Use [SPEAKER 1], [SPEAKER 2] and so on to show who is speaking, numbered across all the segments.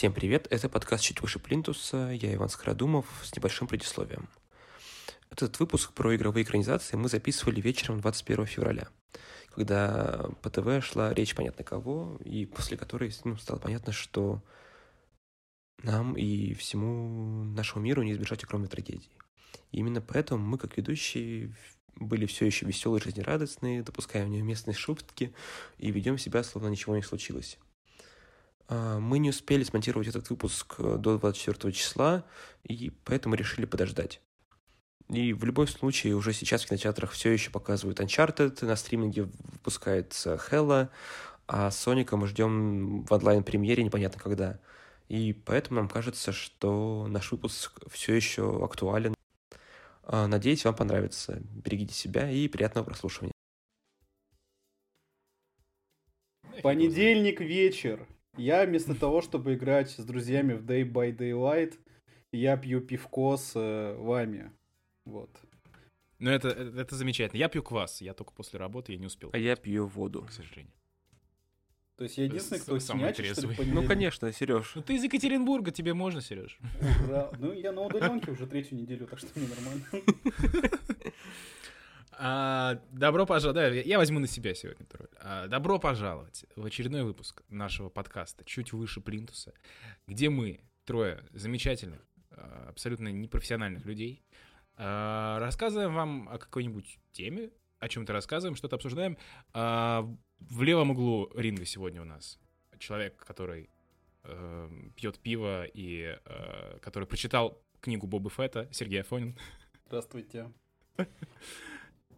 [SPEAKER 1] Всем привет, это подкаст «Чуть выше плинтуса», я Иван Скородумов с небольшим предисловием. Этот выпуск про игровые экранизации мы записывали вечером 21 февраля, когда по ТВ шла речь понятно кого, и после которой ну, стало понятно, что нам и всему нашему миру не избежать огромной трагедии. И именно поэтому мы, как ведущие, были все еще веселые, жизнерадостные, допускаем неуместные шутки и ведем себя, словно ничего не случилось. А, мы не успели смонтировать этот выпуск э, до 24 числа, и поэтому решили подождать. И в любом случае, уже сейчас в кинотеатрах все еще показывают Uncharted, на стриминге выпускается Hella, а Соника мы ждем в онлайн-премьере непонятно когда. И поэтому нам кажется, что наш выпуск все еще актуален. А, надеюсь, вам понравится. Берегите себя и приятного прослушивания.
[SPEAKER 2] Понедельник вечер. Я вместо того, чтобы играть с друзьями в Day by Daylight, я пью пивко с э, вами. Вот.
[SPEAKER 3] Ну, это, это, это замечательно. Я пью квас. Я только после работы, я не успел.
[SPEAKER 1] А я пью воду.
[SPEAKER 3] К сожалению.
[SPEAKER 2] То есть я единственный, кто
[SPEAKER 3] Самый
[SPEAKER 2] снячит, что ли,
[SPEAKER 3] трезвый.
[SPEAKER 1] Ну, конечно, Сереж.
[SPEAKER 3] Ну, ты из Екатеринбурга, тебе можно, Сереж.
[SPEAKER 2] Ура. Ну, я на удаленке уже третью неделю, так что мне нормально.
[SPEAKER 3] А, добро пожаловать. Да, я возьму на себя сегодня эту роль. А, добро пожаловать в очередной выпуск нашего подкаста «Чуть выше плинтуса», где мы, трое замечательных, а, абсолютно непрофессиональных людей, а, рассказываем вам о какой-нибудь теме, о чем-то рассказываем, что-то обсуждаем. В левом углу ринга сегодня у нас человек, который э, пьет пиво и э, который прочитал книгу Боба Фетта, Сергей Афонин.
[SPEAKER 2] Здравствуйте.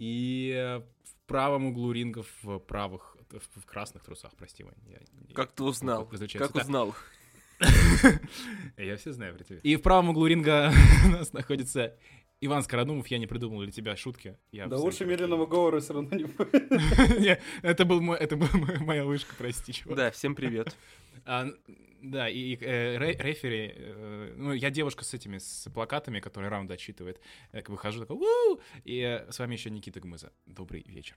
[SPEAKER 3] И в правом углу ринга в правых, в, красных трусах, прости, Вань. я-
[SPEAKER 1] Как ты узнал? Как узнал?
[SPEAKER 3] Я все знаю про тебя. И в правом углу ринга у нас находится Иван Скородумов. Я не придумал для тебя шутки. Я
[SPEAKER 2] Да лучше медленного говора все равно не будет.
[SPEAKER 3] Это был мой, это была моя- вышка, прости, чувак.
[SPEAKER 1] Да, всем привет.
[SPEAKER 3] А, да, и, э, ре- рефери, э, ну, я девушка с этими, с плакатами, которые раунды отсчитывает. Я выхожу такой, и э, с вами еще Никита Гмыза. Добрый вечер.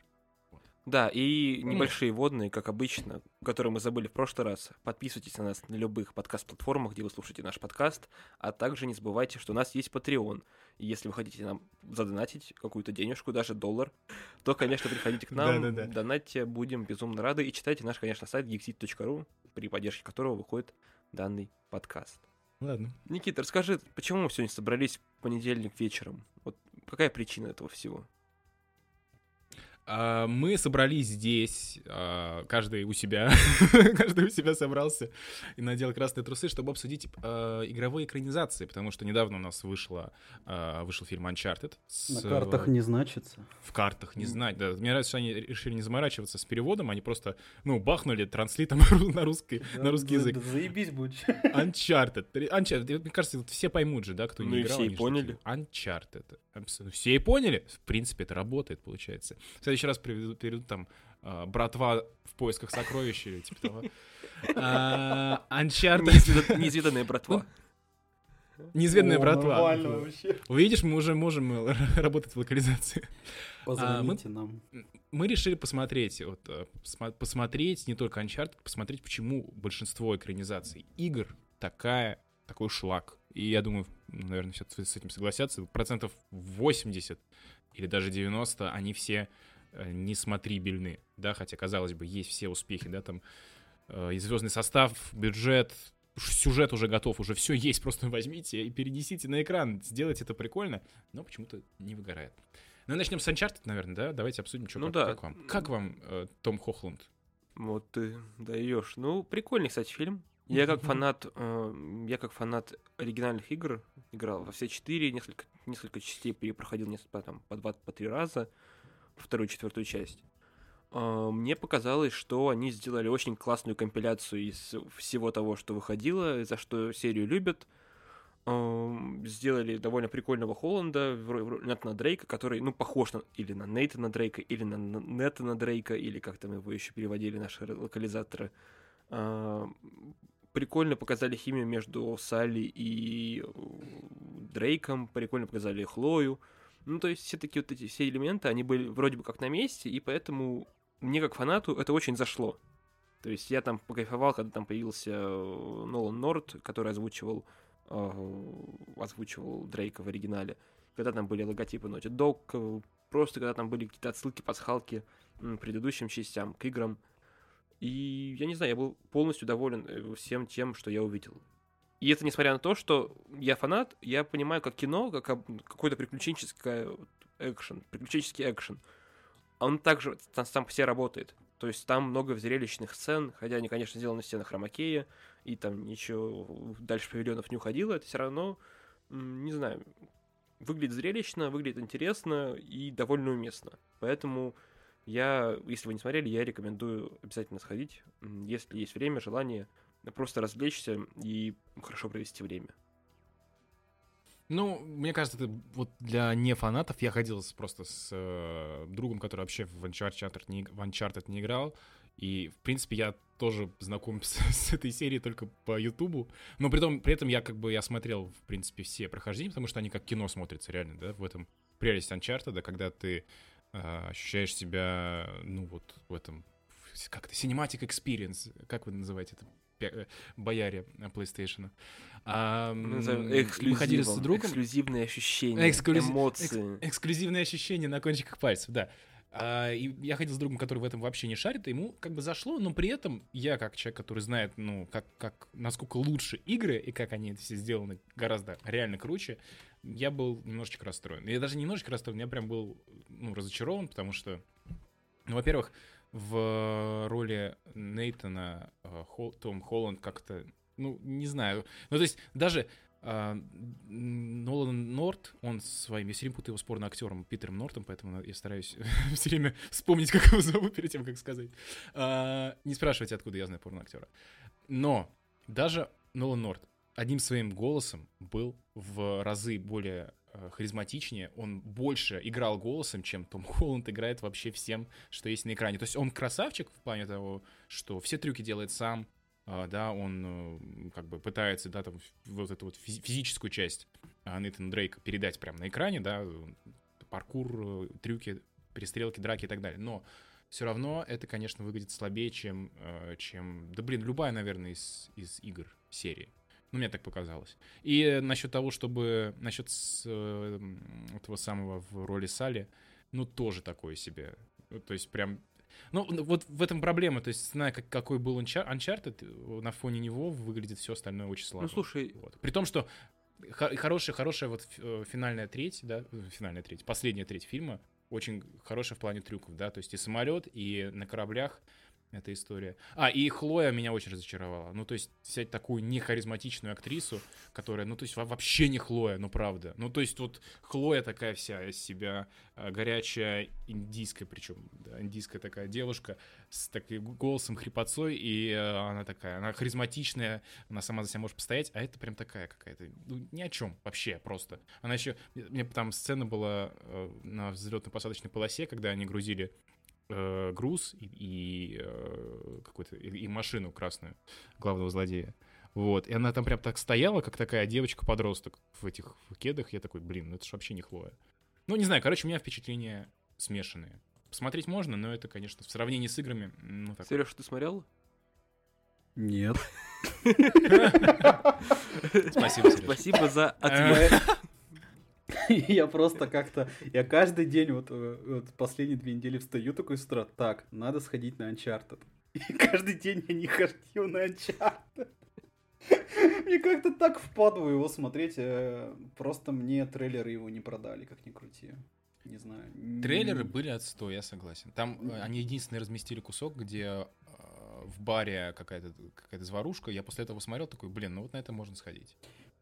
[SPEAKER 1] Да, и небольшие водные, как обычно, которые мы забыли в прошлый раз. Подписывайтесь на нас на любых подкаст-платформах, где вы слушаете наш подкаст, а также не забывайте, что у нас есть Patreon. Если вы хотите нам задонатить какую-то денежку, даже доллар, то, конечно, приходите к нам, донатьте, будем безумно рады. И читайте наш, конечно, сайт geeksit.ru, при поддержке которого выходит данный подкаст.
[SPEAKER 3] Ладно.
[SPEAKER 1] Никита, расскажи, почему мы сегодня собрались в понедельник вечером? Вот какая причина этого всего?
[SPEAKER 3] А, Мы собрались здесь, а, каждый у себя, каждый у себя собрался и надел красные трусы, чтобы обсудить а, игровые экранизации, потому что недавно у нас вышло, вышел фильм Uncharted.
[SPEAKER 2] На
[SPEAKER 3] с,
[SPEAKER 2] картах
[SPEAKER 3] э,
[SPEAKER 2] не значится.
[SPEAKER 3] В картах, не знать, да. Мне нравится, что они решили не заморачиваться с переводом, они просто, ну, бахнули транслитом на русский, на русский
[SPEAKER 2] Да,
[SPEAKER 3] язык.
[SPEAKER 2] да, Заебись будет.
[SPEAKER 3] Uncharted. Uncharted. Мне кажется, вот все поймут же, да, кто
[SPEAKER 1] Ну
[SPEAKER 3] не играл.
[SPEAKER 1] все и
[SPEAKER 3] же
[SPEAKER 1] поняли.
[SPEAKER 3] Uncharted. Все и поняли. В принципе, это работает, получается. В следующий раз приведут, перейдут там а, «Братва в поисках сокровищ» или типа того. А, Uncharted.
[SPEAKER 1] Неизведан- Неизведанная братва.
[SPEAKER 3] Неизведанная
[SPEAKER 2] О,
[SPEAKER 3] братва. Увидишь, мы уже можем э, работать в локализации.
[SPEAKER 2] Позвоните нам.
[SPEAKER 3] мы решили посмотреть, вот, э, посмотреть не только Uncharted, посмотреть, почему большинство экранизаций игр такая, такой шлак. И я думаю, ну, наверное, все с этим согласятся, процентов 80 или даже 90, они все э, несмотрибельны, да, хотя, казалось бы, есть все успехи, да, там, э, и звездный состав, бюджет, сюжет уже готов, уже все есть, просто возьмите и перенесите на экран, сделайте это прикольно, но почему-то не выгорает. Ну, начнем с Uncharted, наверное, да? Давайте обсудим, что
[SPEAKER 1] Ну
[SPEAKER 3] как,
[SPEAKER 1] да.
[SPEAKER 3] как вам. Как вам э, Том Хохланд?
[SPEAKER 1] Вот ты даешь. Ну, прикольный, кстати, фильм. Я как фанат, э, я как фанат оригинальных игр играл во все четыре, несколько, несколько частей перепроходил несколько, там, по два, по три раза, вторую, четвертую часть. Э, Мне показалось, что они сделали очень классную компиляцию из всего того, что выходило, за что серию любят. Эм, Сделали довольно прикольного Холланда, Натана Дрейка, который, ну, похож на, или на Нейтана Дрейка, или на Нетана Дрейка, или как там его еще переводили наши локализаторы. Прикольно показали химию между Салли и э, Дрейком, прикольно показали Хлою. Ну, то есть все такие вот эти все элементы, они были вроде бы как на месте, и поэтому мне как фанату это очень зашло. То есть я там покайфовал, когда там появился э, Нолан Норт, который озвучивал, э, озвучивал Дрейка в оригинале. Когда там были логотипы Naughty Dog, э, просто когда там были какие-то отсылки, пасхалки м, предыдущим частям, к играм. И я не знаю, я был полностью доволен э, всем тем, что я увидел. И это несмотря на то, что я фанат, я понимаю, как кино, как какой-то приключенческий экшен, приключенческий экшен. Он также сам по себе работает. То есть там много зрелищных сцен, хотя они, конечно, сделаны в стенах Ромакея, и там ничего дальше павильонов не уходило, это все равно, не знаю, выглядит зрелищно, выглядит интересно и довольно уместно. Поэтому я, если вы не смотрели, я рекомендую обязательно сходить, если есть время, желание, просто развлечься и хорошо провести время.
[SPEAKER 3] Ну, мне кажется, это вот для не фанатов я ходил с- просто с э, другом, который вообще в Uncharted, не, в Uncharted не играл. И, в принципе, я тоже знаком с, с этой серией только по Ютубу. Но при, том, при этом я как бы я смотрел, в принципе, все прохождения, потому что они как кино смотрятся, реально, да, в этом прелесть Uncharted, да, когда ты э, ощущаешь себя, ну, вот в этом, в- как это, cinematic experience, как вы называете это, э, бояре PlayStation. А,
[SPEAKER 1] Мы
[SPEAKER 3] ходили с другом,
[SPEAKER 1] эксклюзивные ощущения,
[SPEAKER 3] Эксклюзив-
[SPEAKER 1] эмоции.
[SPEAKER 3] Эксклюзивные ощущения на кончиках пальцев, да. А, и я ходил с другом, который в этом вообще не шарит, и ему как бы зашло, но при этом я, как человек, который знает, ну, как, как, насколько лучше игры и как они все сделаны гораздо реально круче, я был немножечко расстроен. Я даже немножечко расстроен, я прям был, ну, разочарован, потому что, ну, во-первых, в роли Нейтана э, Хол- Том Холланд как-то, ну, не знаю. Ну, то есть даже Нолан Норт, он своим, я все время путаю его с порно-актером Питером Нортом, поэтому я стараюсь все время вспомнить, как его зовут перед тем, как сказать. А, не спрашивайте, откуда я знаю порно-актера. Но даже Нолан Норт одним своим голосом был в разы более э, харизматичнее, он больше играл голосом, чем Том Холланд играет вообще всем, что есть на экране. То есть он красавчик в плане того, что все трюки делает сам, а, да, он э, как бы пытается, да, там, вот эту вот физи- физическую часть а, Нейтана Дрейка передать прямо на экране, да, паркур, э, трюки, перестрелки, драки и так далее. Но все равно это, конечно, выглядит слабее, чем, э, чем да блин, любая, наверное, из, из игр серии. Ну, мне так показалось. И насчет того, чтобы... Насчет с, этого самого в роли Сали, ну, тоже такое себе. Ну, То есть прям... Ну, вот в этом проблема. То есть, зная, как, какой был Unchar- Uncharted, э, на фоне него выглядит все остальное очень слабо.
[SPEAKER 1] Ну, слушай,
[SPEAKER 3] Вот. При том, что хо- хорошая, хорошая вот э, финальная треть, да, э, финальная треть, последняя треть фильма очень хорошая в плане трюков, да, то есть и самолет, и на кораблях эта история. А, и Хлоя меня очень разочаровала. Ну, то есть взять такую нехаризматичную актрису, которая, ну, то есть во- вообще не Хлоя, ну, правда. Ну, то есть вот Хлоя такая вся из себя э, горячая, индийская, причем, да, индийская такая девушка с таким голосом, хрипотцой, и э, она такая, она харизматичная, она сама за себя может постоять, а это прям такая какая-то, ну, ни о чем вообще просто. Она еще, мне там сцена была э, на взлетно-посадочной полосе, когда они грузили э, груз и, и, э, какой-то и, и машину красную главного злодея. Вот, и она там прям так стояла, как такая девочка-подросток в этих в кедах. Я такой, блин, ну это ж вообще не Хлоя. Ну, не знаю, короче, у меня впечатления смешанные. Посмотреть можно, но это, конечно, в сравнении с играми, ну, так.
[SPEAKER 1] Сереж, ты смотрел?
[SPEAKER 2] Нет.
[SPEAKER 3] Спасибо, Сереж.
[SPEAKER 1] Спасибо за ответ.
[SPEAKER 2] Я просто как-то, я каждый день, вот, э, вот последние две недели встаю такой с утра, так, надо сходить на Uncharted. И каждый день я не ходил на Uncharted. Мне как-то так впадло его смотреть, э, просто мне трейлеры его не продали, как ни крути. Не знаю.
[SPEAKER 3] Трейлеры были отстой, я согласен. Там э, они единственные разместили кусок, где в баре какая-то какая заварушка. Я после этого смотрел такой, блин, ну вот на это можно сходить.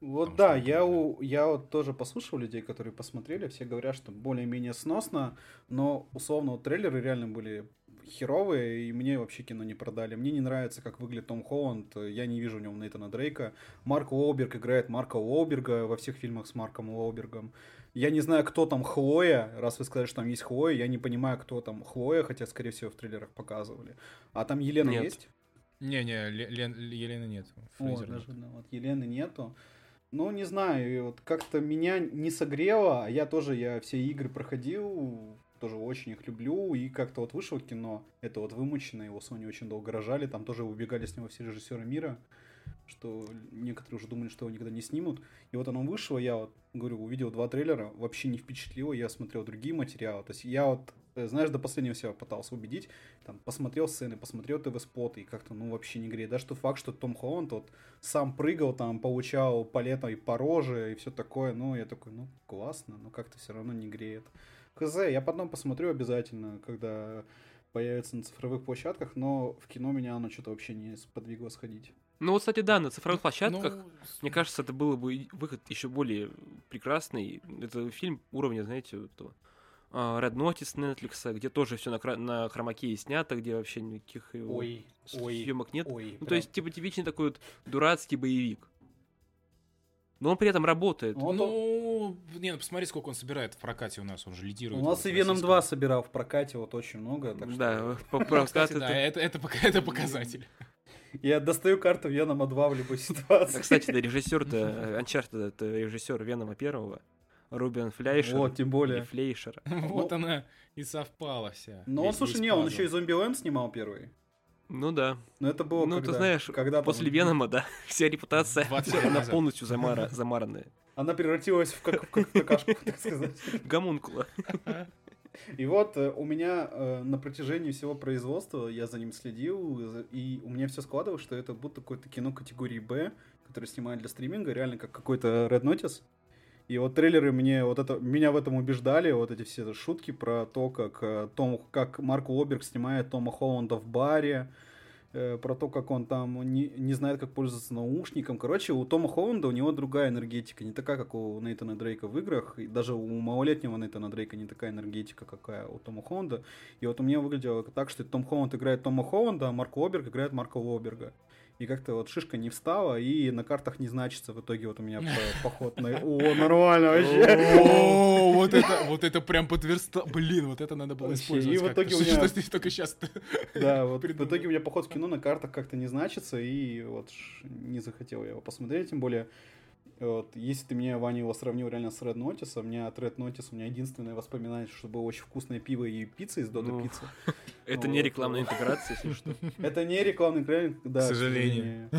[SPEAKER 2] Вот да, я, у, я вот тоже послушал людей, которые посмотрели, все говорят, что более-менее сносно, но условно вот трейлеры реально были херовые, и мне вообще кино не продали. Мне не нравится, как выглядит Том Холланд, я не вижу в нем Нейтана Дрейка. Марк Уолберг играет Марка Уолберга во всех фильмах с Марком Уолбергом. Я не знаю, кто там Хлоя, раз вы сказали, что там есть Хлоя, я не понимаю, кто там Хлоя, хотя, скорее всего, в трейлерах показывали. А там Елена
[SPEAKER 1] Нет.
[SPEAKER 2] есть?
[SPEAKER 3] Не-не, Ле- Лен- Елены нет. Фрейзер нет.
[SPEAKER 2] даже, да, вот Елены нету. Ну, не знаю, вот как-то меня не согрело, а я тоже, я все игры проходил, тоже очень их люблю, и как-то вот вышло кино, это вот вымучено, его Sony очень долго рожали, там тоже убегали с него все режиссеры мира, что некоторые уже думали, что его никогда не снимут. И вот оно вышло, я вот, говорю, увидел два трейлера, вообще не впечатлило, я смотрел другие материалы. То есть я вот, знаешь, до последнего себя пытался убедить, там, посмотрел сцены, посмотрел ТВ-споты, и как-то, ну, вообще не греет. Даже тот факт, что Том Холланд вот сам прыгал, там, получал палетой по роже и все такое, ну, я такой, ну, классно, но как-то все равно не греет. Хз, я потом посмотрю обязательно, когда появится на цифровых площадках, но в кино меня оно что-то вообще не сподвигло сходить.
[SPEAKER 1] Ну вот, кстати, да, на цифровых площадках,
[SPEAKER 3] Ну,
[SPEAKER 1] мне кажется, это было бы выход еще более прекрасный. Это фильм уровня, знаете, этого, Red Notice Netflix, где тоже все на, на хромакее снято, где вообще никаких
[SPEAKER 2] Ой, ой,
[SPEAKER 1] съемок нет.
[SPEAKER 2] ой.
[SPEAKER 1] Ну,
[SPEAKER 2] прям.
[SPEAKER 1] то есть, типа, типичный такой вот дурацкий боевик. Но он при этом работает.
[SPEAKER 2] Ну, он-
[SPEAKER 3] Ну, не, ну посмотри, сколько он собирает в прокате у нас, он же лидирует.
[SPEAKER 2] У нас и Веном
[SPEAKER 3] российском.
[SPEAKER 2] 2 собирал в прокате вот очень много. Так что
[SPEAKER 1] Да, по
[SPEAKER 3] Кстати,
[SPEAKER 1] прокату
[SPEAKER 3] да,
[SPEAKER 1] это-
[SPEAKER 3] это, это, пока- это показатель.
[SPEAKER 2] Я достаю карту Венома 2 в любой ситуации.
[SPEAKER 1] А, Кстати, да, режиссер-то, Uncharted, это режиссер Венома первого, Рубен Фляйшер.
[SPEAKER 2] Вот, тем более.
[SPEAKER 1] Флейшер.
[SPEAKER 3] Вот она и совпала вся.
[SPEAKER 2] Но
[SPEAKER 3] Весь-
[SPEAKER 2] слушай, не, он еще и Зомбиленд снимал первый.
[SPEAKER 1] Ну да.
[SPEAKER 2] Но это было
[SPEAKER 1] Ну,
[SPEAKER 2] когда?
[SPEAKER 1] ты знаешь,
[SPEAKER 2] когда там?
[SPEAKER 1] после Венома, да, вся репутация,
[SPEAKER 3] 20 лет
[SPEAKER 1] она полностью замара- замаранная.
[SPEAKER 2] Она превратилась в, как, как в какашку, так сказать.
[SPEAKER 1] Гомункула.
[SPEAKER 2] И вот э, у меня э, на протяжении всего производства я за ним следил, и у меня все складывалось, что это будто какое-то кино категории Б, которое снимают для стриминга, реально как какой-то Red Notice. И вот трейлеры мне вот это меня в этом убеждали, вот эти все шутки про то, как э, Том, как Марк Уолберг снимает Тома Холланда в баре, э, про то, как он там не, не знает, как пользоваться наушником. Короче, у Тома Холланда у него другая энергетика, не такая, как у Нейтана Дрейка в играх, и даже у малолетнего Нейтана Дрейка не такая энергетика, какая у Тома Холланда. И вот у меня выглядело так, что Том Холланд играет Тома Холланда, а Марк Уолберг играет Марка Уолберга. И как-то вот шишка не встала, и на картах не значится. В итоге вот у меня по- поход на... О, нормально вообще.
[SPEAKER 3] О, вот это, вот это прям подверста... Блин, вот это надо было использовать.
[SPEAKER 2] и в итоге у меня-
[SPEAKER 3] что только сейчас
[SPEAKER 2] Да, вот в итоге у меня поход в кино на картах как-то не значится, и вот не захотел я его посмотреть, тем более, вот, если ты мне, Ваня, его сравнил реально с Red Notice, у меня от Red Notice у меня единственное воспоминание, что было очень вкусное пиво и пицца из Дода
[SPEAKER 1] Ну,
[SPEAKER 2] Пиццы.
[SPEAKER 1] Это не рекламная интеграция, если что.
[SPEAKER 2] Это не рекламный край, да.
[SPEAKER 3] К сожалению.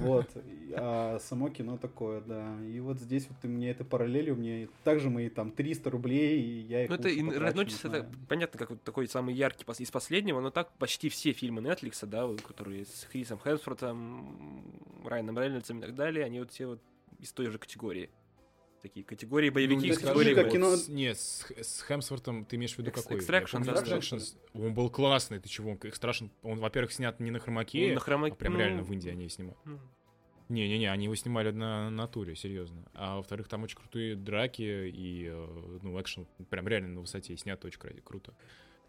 [SPEAKER 2] Вот. А само кино такое, да. И вот здесь вот ты мне это параллелил, мне также мои там 300 рублей, и я их
[SPEAKER 1] Ну, это Red Notice, это понятно, как вот такой самый яркий из последнего, но так почти все фильмы Netflix, да, которые с Крисом Хемсвортом, Райаном Рейнольдсом и так далее, они вот все вот из той же категории. Такие категории боевики
[SPEAKER 2] Ну,
[SPEAKER 1] категории
[SPEAKER 2] как кино-
[SPEAKER 3] с- Нет, с, с Хемсвортом ты имеешь в виду
[SPEAKER 1] Экс-
[SPEAKER 3] какой?
[SPEAKER 1] Extraction,
[SPEAKER 2] да,
[SPEAKER 3] Extraction. Он был классный, ты чего? Extraction, он, во-первых, снят не на хромаке,
[SPEAKER 1] Ну, на хромаке,
[SPEAKER 3] а прям
[SPEAKER 1] ну,
[SPEAKER 3] реально в Индии они снимали.
[SPEAKER 1] ну,
[SPEAKER 3] Не-не-не, они его снимали на натуре, серьезно. А во-вторых, там очень крутые драки и, э, ну, экшен прям реально на высоте, и снято очень круто.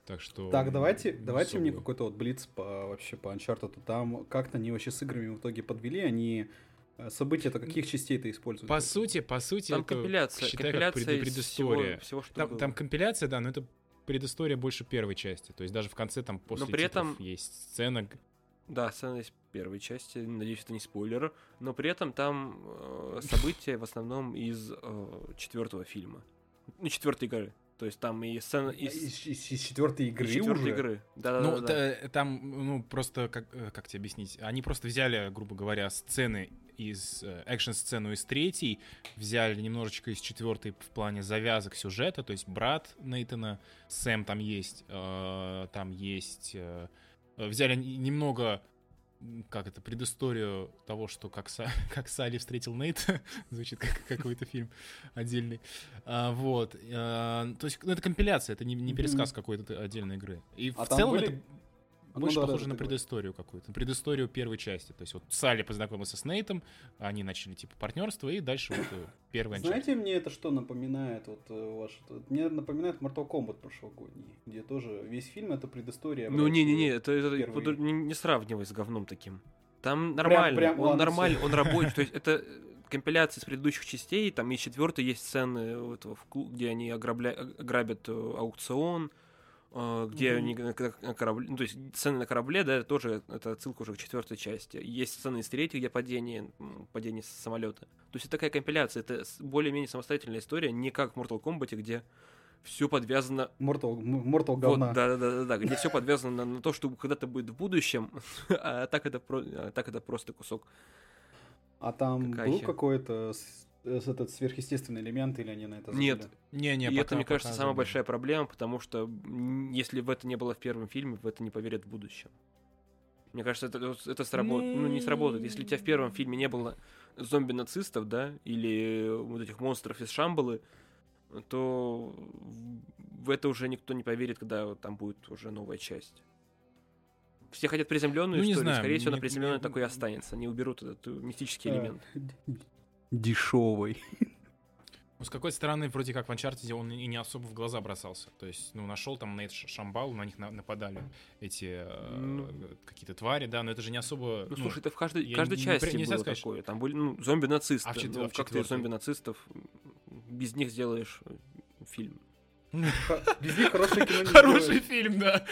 [SPEAKER 3] Так что...
[SPEAKER 2] Так, давайте, давайте мне
[SPEAKER 3] особо.
[SPEAKER 2] какой-то вот блиц по вообще по Uncharted. Там как-то они вообще с играми в итоге подвели, они события-то каких частей ты используют?
[SPEAKER 3] По сути, по сути,
[SPEAKER 1] Там
[SPEAKER 3] это
[SPEAKER 1] компиляция,
[SPEAKER 3] считай, как
[SPEAKER 1] компиляция
[SPEAKER 3] пред-
[SPEAKER 1] из
[SPEAKER 3] предыстория.
[SPEAKER 1] всего, всего, что
[SPEAKER 3] Там,
[SPEAKER 1] было.
[SPEAKER 3] там компиляция, да, но это предыстория больше первой части. То есть даже в конце там после
[SPEAKER 1] при
[SPEAKER 3] титров
[SPEAKER 1] этом-
[SPEAKER 3] есть сцена.
[SPEAKER 1] Да, сцена из первой части, надеюсь, это не спойлер, но при этом там э, события в основном из э, четвертого фильма. Ну, четвертой игры. То есть там и сцена из,
[SPEAKER 2] из, из- из четвертой игры
[SPEAKER 1] из четвертой
[SPEAKER 2] уже?
[SPEAKER 1] игры. Да,
[SPEAKER 3] ну, та- там, ну, просто, как, э, как тебе объяснить? Они просто взяли, грубо говоря, сцены из э, экшн-сцену из третьей, взяли немножечко из четвертой в плане завязок сюжета, то есть брат Нейтана, Сэм там есть, э, там есть... э, взяли немного как это, предысторию того, что как, Са- как Салли встретил Нейта, звучит как какой-то фильм отдельный. А, вот. а, то есть, ну, это компиляция, это не, не пересказ какой-то отдельной игры. И
[SPEAKER 2] А
[SPEAKER 3] в целом
[SPEAKER 2] были-
[SPEAKER 3] это больше
[SPEAKER 2] да, да,
[SPEAKER 3] похоже
[SPEAKER 2] да,
[SPEAKER 3] на предысторию какую-то, на предысторию первой части. То есть вот Салли познакомился с Нейтом, они начали типа партнерство, и дальше вот э, первая часть.
[SPEAKER 2] Знаете, мне это что напоминает? Вот э, ваш, вот, мне напоминает Mortal Kombat прошлогодний, где тоже весь фильм это предыстория.
[SPEAKER 1] Ну, не-не-не,
[SPEAKER 2] э,
[SPEAKER 1] это, это
[SPEAKER 2] первый.
[SPEAKER 1] не, не сравнивай с говном таким. Там нормально,
[SPEAKER 2] прям,
[SPEAKER 1] он
[SPEAKER 2] ладно,
[SPEAKER 1] нормальный,
[SPEAKER 2] всё.
[SPEAKER 1] он рабочий. То есть это э, компиляция из предыдущих частей, там и четвертой есть сцены вот этого где они ограбля... ограбят э, аукцион, э, где
[SPEAKER 2] Мгм.
[SPEAKER 1] они на, корабле, ну, то есть сцены на корабле, да, тоже это отсылка уже к четвертой части. Есть сцены из третьей, где падение, падение самолета. То есть это такая компиляция, это более-менее самостоятельная история, не как в Mortal Kombat, где все подвязано...
[SPEAKER 2] Mortal, Mortal говна.
[SPEAKER 1] да, да, да, да, да, где все подвязано на, на то, что когда-то будет в будущем, а так это, про- а так это просто кусок.
[SPEAKER 2] А там
[SPEAKER 1] Какая
[SPEAKER 2] был какой-то этот сверхъестественный элемент, или они на это
[SPEAKER 1] Нет.
[SPEAKER 2] забили?
[SPEAKER 3] Не-не,
[SPEAKER 1] И
[SPEAKER 3] пока-
[SPEAKER 1] это, мне кажется,
[SPEAKER 3] пока
[SPEAKER 1] самая
[SPEAKER 3] забыли.
[SPEAKER 1] большая проблема, потому что если в это не было в первом фильме, в это не поверят в будущем. Мне кажется, это, это сработает. Ну, не сработает. Если у тебя в первом фильме не было зомби-нацистов, да, или вот этих монстров из Шамбалы, то в это уже никто не поверит, когда там будет уже новая часть. Все хотят приземленную
[SPEAKER 3] Ну, не
[SPEAKER 1] историю,
[SPEAKER 3] знаю,
[SPEAKER 1] скорее всего,
[SPEAKER 3] мне-
[SPEAKER 1] на приземленной
[SPEAKER 3] мне-
[SPEAKER 1] такой и останется. Они уберут этот э, мистический
[SPEAKER 2] А,
[SPEAKER 1] элемент.
[SPEAKER 2] Дешевый.
[SPEAKER 3] Ну, с какой стороны, вроде как в Uncharted он и не особо в глаза бросался. То есть, ну, нашел там Нейт Шамбал, на них на- нападали эти э,
[SPEAKER 1] Ну.
[SPEAKER 3] какие-то твари, да, но это же не особо...
[SPEAKER 1] Ну, слушай, это в каждой,
[SPEAKER 3] я
[SPEAKER 1] каждой
[SPEAKER 3] не-
[SPEAKER 1] части
[SPEAKER 3] не- нельзя
[SPEAKER 1] было
[SPEAKER 3] сказать, что-
[SPEAKER 1] такое. Там были ну, зомби-нацисты.
[SPEAKER 3] А в четвер-
[SPEAKER 1] Ну,
[SPEAKER 3] в
[SPEAKER 1] как ты зомби-нацистов без них сделаешь э, фильм?
[SPEAKER 2] Без них хорошее кино
[SPEAKER 3] Хороший фильм, да.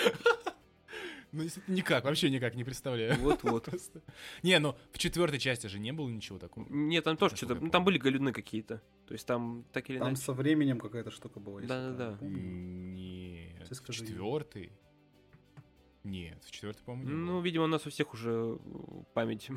[SPEAKER 3] Ну, никак, вообще никак не представляю.
[SPEAKER 1] Вот-вот.
[SPEAKER 3] Просто. Не, ну в четвертой части же не было ничего такого.
[SPEAKER 1] Нет, там тоже что-то... Ну, там были галюны какие-то. То есть там так или
[SPEAKER 2] Там
[SPEAKER 1] иначе...
[SPEAKER 2] со временем какая-то штука была.
[SPEAKER 1] Да-да-да.
[SPEAKER 2] правильно помню.
[SPEAKER 3] Нет, четвертый. Нет, в четвертый, по-моему, не
[SPEAKER 1] Ну, видимо, у нас у всех уже память...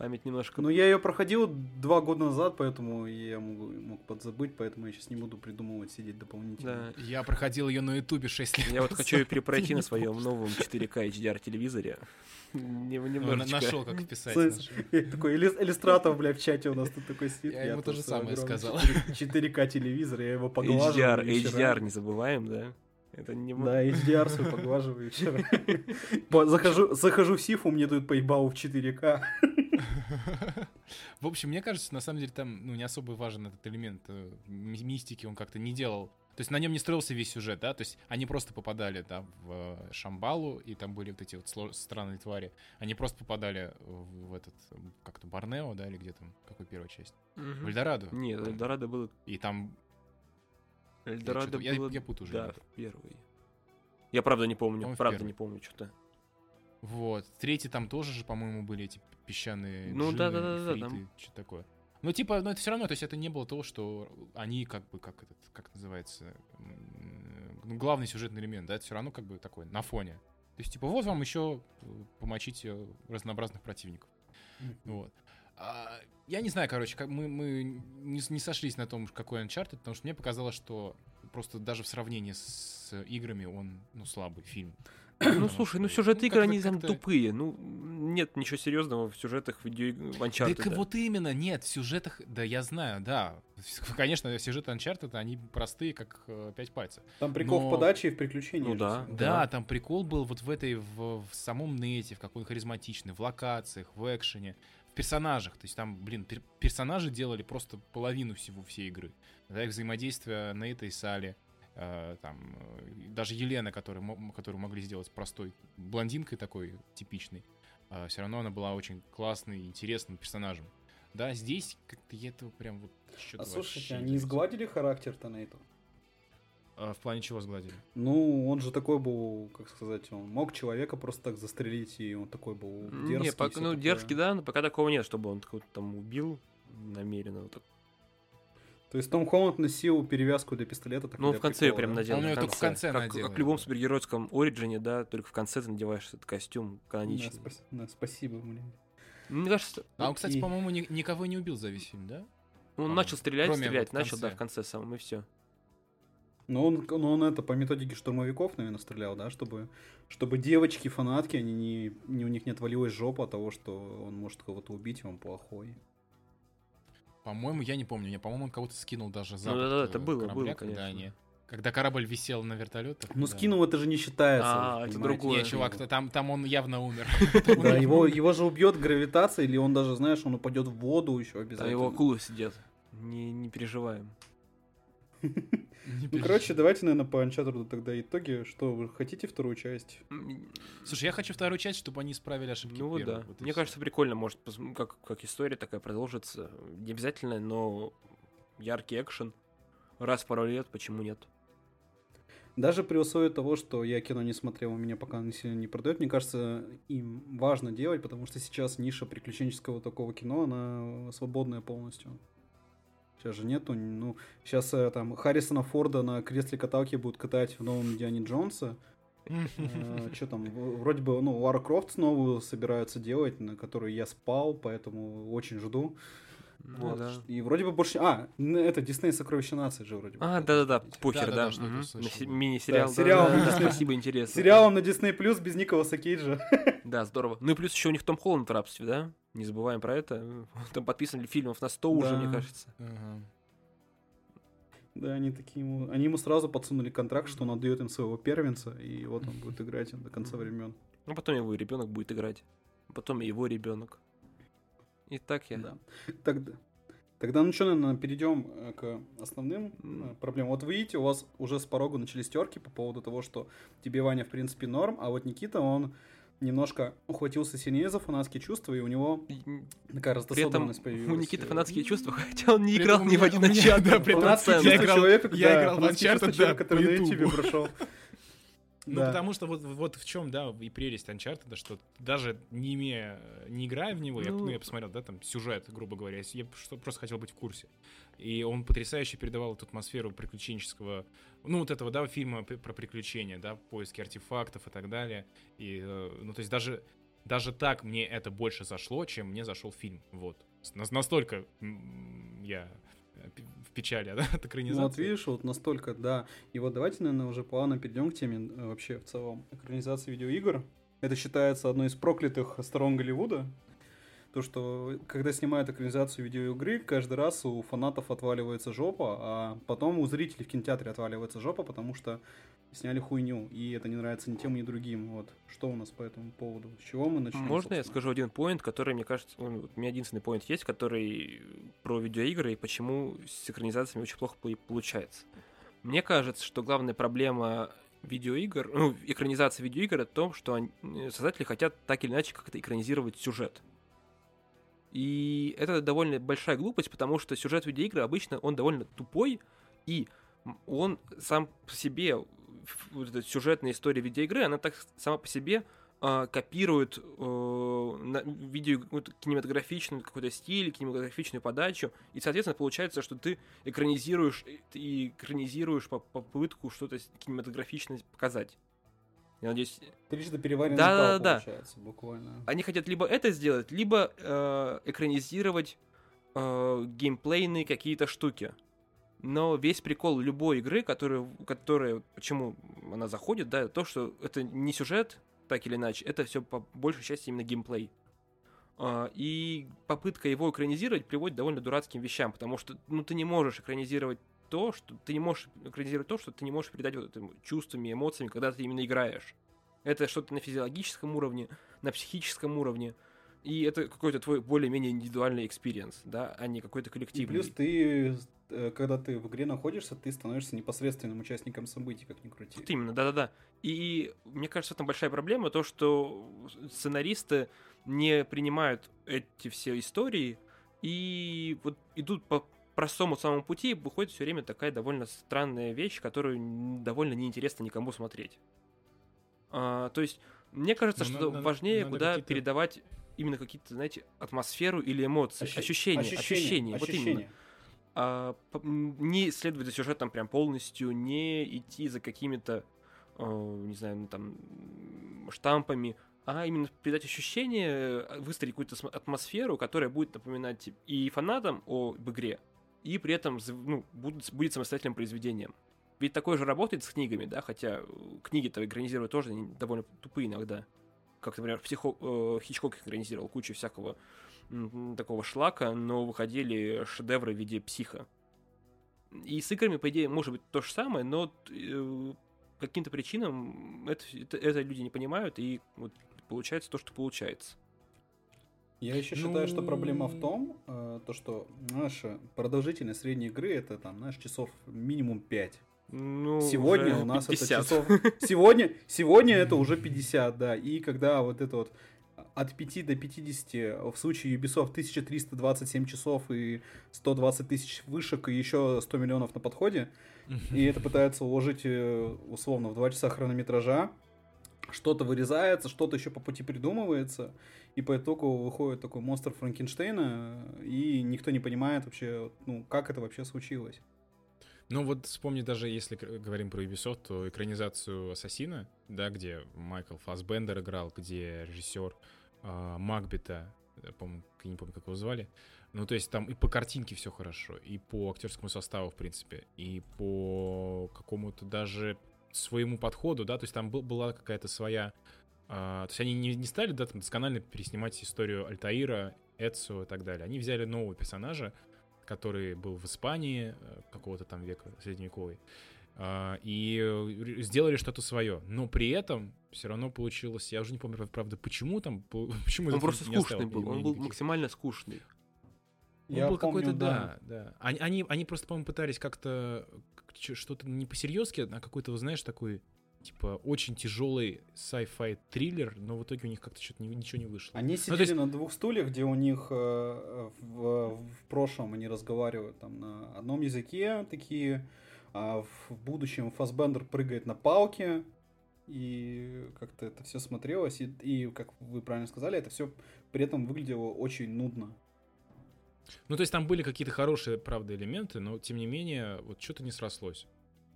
[SPEAKER 1] Память немножко...
[SPEAKER 2] Ну, я ее проходил два года назад, поэтому я могу, мог подзабыть, поэтому я сейчас не буду придумывать, сидеть дополнительно.
[SPEAKER 1] Да.
[SPEAKER 3] Я проходил ее на ютубе 6 лет.
[SPEAKER 1] Я вот хочу ее перепройти
[SPEAKER 3] не
[SPEAKER 1] на своем новом 4К HDR телевизоре. Нем-
[SPEAKER 3] Ну, на-
[SPEAKER 1] Немножечко.
[SPEAKER 3] Нашел, как вписать.
[SPEAKER 2] Слышь,
[SPEAKER 3] нашел.
[SPEAKER 2] я такой иллюс- иллюстратор, бля, в чате у нас тут такой сидит.
[SPEAKER 3] Я ему то же самое сказал.
[SPEAKER 2] 4 4К телевизор, я его поглаживаю.
[SPEAKER 1] HDR. HDR, не забываем, да? Это не...
[SPEAKER 2] Да, HDR свой поглаживаю вечерами. По- Захожу, захожу в сифу, мне дают поебалу в 4К.
[SPEAKER 3] В общем, мне кажется, на самом деле там ну, не особо важен этот элемент э, ми- мистики, он как-то не делал. То есть на нем не строился весь сюжет, да? То есть они просто попадали да, в э, Шамбалу, и там были вот эти вот странные твари. Они просто попадали в, этот, как-то Борнео, да, или где там, какой первая часть?
[SPEAKER 1] Мгм.
[SPEAKER 3] В Эльдорадо.
[SPEAKER 1] Нет, Эльдорадо было...
[SPEAKER 3] И там...
[SPEAKER 1] Эльдорадо
[SPEAKER 3] я-
[SPEAKER 1] было...
[SPEAKER 3] я путаю уже,
[SPEAKER 1] Да, первый. Я правда не помню,
[SPEAKER 3] в
[SPEAKER 1] правда
[SPEAKER 3] первый.
[SPEAKER 1] не помню что-то.
[SPEAKER 3] Вот. Третий там тоже же, по-моему, были эти песчаные
[SPEAKER 1] Ну
[SPEAKER 3] джинны,
[SPEAKER 1] да-да-да-да,
[SPEAKER 3] ифриты,
[SPEAKER 1] там-
[SPEAKER 3] что такое. Ну, типа, ну это все равно, то есть это не было того, что они как бы, как этот, как называется, ну, главный сюжетный элемент, да, это все равно как бы такой, на фоне. То есть, типа, вот вам еще помочить э, разнообразных противников. Вот. А, я не знаю, короче, как мы, мы не, не сошлись на том, какой Uncharted, потому что мне показалось, что просто даже в сравнении с играми он, ну, слабый фильм.
[SPEAKER 1] Ну слушай, ну сюжет
[SPEAKER 3] ну,
[SPEAKER 1] игр, они там тупые. Ну, нет ничего серьезного в сюжетах в Uncharted.
[SPEAKER 3] Так вот именно, нет, в сюжетах, да я знаю, да. Конечно, сюжеты Uncharted, они простые, как э, пять пальцев.
[SPEAKER 2] Там прикол
[SPEAKER 3] Но-
[SPEAKER 2] в подаче и в приключениях.
[SPEAKER 1] Ну да.
[SPEAKER 2] всё.
[SPEAKER 3] Да, там прикол был вот в этой, в, в самом нете, в какой он харизматичный, в локациях, в экшене, в персонажах. То есть там, блин, пер- персонажи делали просто половину всего всей игры. Да, их взаимодействие Нейта и Сали, э, там, э, даже Елена, которую, которую могли сделать простой блондинкой такой типичной, все равно она была очень классной, интересным персонажем. Да, здесь как-то я этого прям вот что-то
[SPEAKER 2] А слушайте,
[SPEAKER 3] вообще
[SPEAKER 2] они
[SPEAKER 3] не
[SPEAKER 2] изгладили характер-то на этом?
[SPEAKER 3] А, в плане чего сгладили?
[SPEAKER 2] Ну, он же такой был, как сказать, он мог человека просто так застрелить, и он такой был дерзкий.
[SPEAKER 1] Не,
[SPEAKER 2] и
[SPEAKER 1] пок-
[SPEAKER 2] всё
[SPEAKER 1] ну,
[SPEAKER 2] такое.
[SPEAKER 1] дерзкий, да, но пока такого нет, чтобы он кого-то там убил намеренно. Вот так.
[SPEAKER 2] То есть Том Холланд носил перевязку для пистолета. так
[SPEAKER 1] Ну,
[SPEAKER 2] для
[SPEAKER 1] в конце ее
[SPEAKER 2] прикола,
[SPEAKER 1] прям
[SPEAKER 2] да?
[SPEAKER 1] надел.
[SPEAKER 3] А он
[SPEAKER 1] в
[SPEAKER 3] только в конце
[SPEAKER 1] как,
[SPEAKER 3] надел,
[SPEAKER 1] как в любом
[SPEAKER 3] да.
[SPEAKER 1] супергеройском Ориджине, да, только в конце ты надеваешь этот костюм
[SPEAKER 2] Да,
[SPEAKER 1] каноничный.
[SPEAKER 2] спас- да, спасибо, блин.
[SPEAKER 1] Мне кажется,
[SPEAKER 3] А он, кстати,
[SPEAKER 2] И-
[SPEAKER 3] по-моему, ни- никого не убил за весь фильм, да?
[SPEAKER 1] он
[SPEAKER 3] по-моему.
[SPEAKER 1] начал стрелять,
[SPEAKER 3] Кроме
[SPEAKER 1] стрелять, начал, да, в конце самом, и все.
[SPEAKER 2] Но он, но он это по методике штурмовиков, наверное, стрелял, да, чтобы, чтобы девочки, фанатки, они не, не, у них не отвалилась жопа от того, что он может кого-то убить, и он плохой.
[SPEAKER 3] По-моему, я не помню. Не, по-моему, он кого-то скинул даже за
[SPEAKER 1] Ну
[SPEAKER 3] борт,
[SPEAKER 1] да-да, это было,
[SPEAKER 3] корабля,
[SPEAKER 1] было,
[SPEAKER 3] когда
[SPEAKER 1] конечно.
[SPEAKER 3] они... Когда корабль висел на вертолетах.
[SPEAKER 2] Ну,
[SPEAKER 3] да.
[SPEAKER 2] скинул это же не считается.
[SPEAKER 1] А, это другое.
[SPEAKER 3] Не, чувак, то там, там он явно умер.
[SPEAKER 2] Да, его, его же убьет гравитация, или он даже, знаешь, он упадет в воду еще обязательно.
[SPEAKER 1] его акулы сидят. Не, не переживаем.
[SPEAKER 3] Не
[SPEAKER 2] Ну, короче, давайте, наверное, по Uncharted тогда итоги. Что, вы хотите вторую часть?
[SPEAKER 3] Слушай, я хочу вторую часть, чтобы они исправили ошибки
[SPEAKER 1] Ну
[SPEAKER 3] первой,
[SPEAKER 1] да.
[SPEAKER 3] вот
[SPEAKER 1] Мне кажется, прикольно, может, как, как история такая продолжится. Не обязательно, но яркий экшен. Раз в пару лет, почему нет?
[SPEAKER 2] Даже при условии того, что я кино не смотрел, у меня пока не сильно не продает, мне кажется, им важно делать, потому что сейчас ниша приключенческого такого кино, она свободная полностью. Сейчас же нету, ну, сейчас э, там Харрисона Форда на кресле каталки будут катать в новом Диане Джонса. Что там, вроде бы, ну, Лара Крофт новую собираются делать, на которую я спал, поэтому очень жду.
[SPEAKER 1] Ну
[SPEAKER 2] Вот.
[SPEAKER 1] да.
[SPEAKER 2] И вроде бы больше... А, это Дисней Сокровища нации же вроде бы.
[SPEAKER 1] А, да-да-да, похер,
[SPEAKER 3] Да-да-да,
[SPEAKER 1] да.
[SPEAKER 3] что-то
[SPEAKER 1] мгм.
[SPEAKER 3] слышал,
[SPEAKER 1] Си-
[SPEAKER 3] да.
[SPEAKER 1] Мини-сериал.
[SPEAKER 2] Да, сериал
[SPEAKER 1] да, да. Спасибо, интересно.
[SPEAKER 2] Сериалом на Disney Плюс без Николаса Кейджа.
[SPEAKER 1] Да, здорово. Ну и плюс еще у них Том Холланд в рабстве, да? Не забываем про это. Там подписаны фильмов на 100 уже,
[SPEAKER 2] Да.
[SPEAKER 1] мне кажется.
[SPEAKER 3] Ага.
[SPEAKER 2] Да, они такие ему... Они ему сразу подсунули контракт, что он отдает им своего первенца, и вот он будет играть до конца времен.
[SPEAKER 1] Ну, потом его ребенок будет играть. Потом и его ребенок. И так я.
[SPEAKER 2] Да. Тогда, тогда ну что, наверное, перейдем э, к основным э, проблемам. Вот вы видите, у вас уже с порога начались терки по поводу того, что тебе Ваня, в принципе, норм, а вот Никита, он немножко ухватился сильнее за фанатские чувства, и у него такая раздособленность появилась.
[SPEAKER 1] у Никиты
[SPEAKER 2] Э,
[SPEAKER 1] фанатские чувства, хотя он не
[SPEAKER 3] При
[SPEAKER 1] играл ни в один начало.
[SPEAKER 3] да, при этом Я играл- я
[SPEAKER 2] да,
[SPEAKER 3] играл в Uncharted, да,
[SPEAKER 2] который
[SPEAKER 3] по
[SPEAKER 2] на. YouTube прошел.
[SPEAKER 3] Ну,
[SPEAKER 2] Да.
[SPEAKER 3] потому что вот, вот в чем, да, и прелесть Uncharted, что даже не имея, не играя в него, я,
[SPEAKER 1] Ну.
[SPEAKER 3] ну, я посмотрел, да, там сюжет, грубо говоря, я что, просто хотел быть в курсе. И он потрясающе передавал эту атмосферу приключенческого, ну, вот этого, да, фильма про приключения, да, поиски артефактов и так далее. И, э, ну, то есть даже, даже так мне это больше зашло, чем мне зашел фильм, вот. Настолько я э, в печали, да, от экранизации.
[SPEAKER 2] Ну вот видишь, вот настолько, да. И вот давайте, наверное, уже плавно перейдем к теме э, вообще в целом экранизации видеоигр. Это считается одной из проклятых сторон Голливуда. То, что когда снимают экранизацию видеоигры, каждый раз у фанатов отваливается жопа, а потом у зрителей в кинотеатре отваливается жопа, потому что сняли хуйню, и это не нравится ни тем, ни другим. Вот. Что у нас по этому поводу? С чего мы начнем?
[SPEAKER 1] Можно я
[SPEAKER 2] собственно?
[SPEAKER 1] скажу один поинт, который, мне кажется, вот у меня единственный поинт есть, который про видеоигры и почему с экранизациями очень плохо пол- получается. Мне кажется, что главная проблема видеоигр, ну, экранизации видеоигр, это в том, что они- э, создатели хотят так или иначе как-то экранизировать сюжет. И это довольно большая глупость, потому что сюжет видеоигры обычно он довольно тупой, и он сам по себе, сюжетная история видеоигры, она так сама по себе а, копирует э, видео вот, кинематографичный какой-то стиль, кинематографичную подачу, и, соответственно, получается, что ты экранизируешь, ты экранизируешь по- попытку что-то кинематографичное показать. Я надеюсь,
[SPEAKER 2] Трижды переваренный
[SPEAKER 1] Да, да, да.
[SPEAKER 2] получается, буквально.
[SPEAKER 1] они хотят либо это сделать, либо э, экранизировать э, геймплейные какие-то штуки. Но весь прикол любой игры, которая, которая почему она заходит, да, то, что это не сюжет, так или иначе, это все по большей части именно геймплей. А, И попытка его экранизировать приводит к довольно дурацким вещам, потому что ну, ты не можешь экранизировать то, что ты не можешь экранизировать то, что ты не можешь передать вот этим чувствами, эмоциями, когда ты именно играешь. Это что-то на физиологическом уровне, на психическом уровне, и это какой-то твой более-менее индивидуальный experience, да, а не какой-то
[SPEAKER 2] И
[SPEAKER 1] коллективный.
[SPEAKER 2] плюс ты, э, когда ты в игре находишься, ты становишься непосредственным участником событий, как ни крути.
[SPEAKER 1] Вот именно, да-да-да. И мне кажется, этом большая проблема, то, что сценаристы не принимают эти все истории и вот идут по простому самому пути, выходит все время такая довольно странная вещь, которую довольно неинтересно никому смотреть. А, то есть, мне кажется,
[SPEAKER 3] Ну,
[SPEAKER 1] что
[SPEAKER 3] надо-
[SPEAKER 1] важнее
[SPEAKER 3] надо
[SPEAKER 1] куда передавать именно какие-то, знаете, атмосферу или эмоции,
[SPEAKER 2] Ощу-
[SPEAKER 1] ощущения, ощущения, вот именно.
[SPEAKER 2] ощущения.
[SPEAKER 1] а, не следовать за сюжетом прям полностью, не идти за какими-то, э, не знаю, ну, там, штампами, а именно передать ощущение, э, выстроить какую-то атмосферу, которая будет напоминать и фанатам об игре, и при этом ну, будет, будет самостоятельным произведением. Ведь такое же работает с книгами, да, хотя э, книги-то экранизируют тоже они довольно тупые иногда. Как, например, психо, э, Хичкок экранизировал кучу всякого такого шлака, но выходили шедевры в виде психа. И с играми, по идее, может быть то же самое, но э, каким-то причинам это, это, это люди не понимают, и вот получается то, что получается.
[SPEAKER 2] Я еще считаю, что
[SPEAKER 3] Ну-
[SPEAKER 2] проблема в том, э, то, что наша продолжительность средней игры это там, знаешь, часов минимум 5.
[SPEAKER 1] Ну,
[SPEAKER 2] Сегодня у нас
[SPEAKER 1] 50.
[SPEAKER 2] это часов... Сегодня, сегодня это уже 50, да. И когда вот это вот от 5 до 50, в случае Ubisoft 1327 часов и 120 тысяч вышек и еще 100 миллионов на подходе, и это пытаются уложить э, условно в 2 часа хронометража, что-то вырезается, что-то еще по пути придумывается, и по итогу выходит такой монстр Франкенштейна, и ни, никто не понимает вообще, ну, как это вообще случилось.
[SPEAKER 3] Ну вот вспомни даже, если говорим про Ubisoft, то экранизацию Ассасина, да, где Майкл Фассбендер играл, где режиссер э, Макбета, помню, не помню, как его звали, ну, то есть там и по картинке все хорошо, и по актерскому составу, в принципе, и по какому-то даже своему подходу, да, то есть там был, была какая-то своя... А, то есть они не, не стали, да, там досконально переснимать историю Альтаира, Эцу и так далее. Они взяли нового персонажа, который был в Испании э, какого-то там века средневековый, а, и сделали что-то свое. Но при этом все равно получилось, я уже не помню, правда, почему там, почему
[SPEAKER 1] он просто скучный был, он был максимально скучный.
[SPEAKER 3] Я был какой-то, да, да. Они, они, они просто, по-моему, пытались как-то что-то не по-серьезки, а какой-то, знаешь, такой типа очень тяжелый sci-fi триллер, но в итоге у них как-то что-то ничего не вышло.
[SPEAKER 2] Они сидели ну, есть... на двух стульях, где у них э, в, в прошлом они разговаривают там на одном языке такие, а в будущем Фасбендер прыгает на палке, и как-то это все смотрелось, и, и, как вы правильно сказали, это все при этом выглядело очень нудно.
[SPEAKER 3] Ну, то есть там были какие-то хорошие, правда, элементы, но тем не менее, вот что-то не срослось.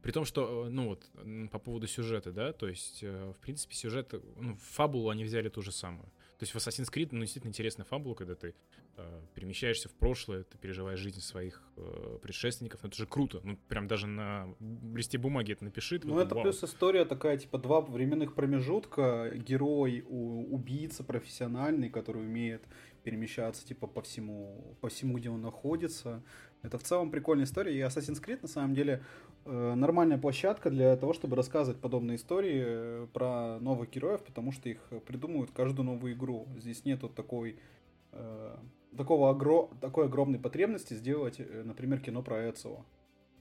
[SPEAKER 3] При том, что, э, ну вот, по поводу сюжета, да, то есть, э, в принципе, сюжет, ну, фабулу они взяли ту же самую. То есть в Assassin's Creed, ну, действительно интересная фабула, когда ты э, перемещаешься в прошлое, ты переживаешь жизнь своих э, предшественников, ну, это же круто. Ну, прям даже на листе бумаги это напиши.
[SPEAKER 2] Ну, это вау. плюс история такая, типа, два временных промежутка, герой, у, убийца профессиональный, который умеет перемещаться, типа, по всему, по всему, где он находится. Это в целом прикольная история, и Assassin's Creed, на самом деле, э, нормальная площадка для того, чтобы рассказывать подобные истории э, про новых героев, потому что их придумывают каждую новую игру. Здесь нету такой э, такого огро... такой огромной потребности сделать, например, кино про Эцио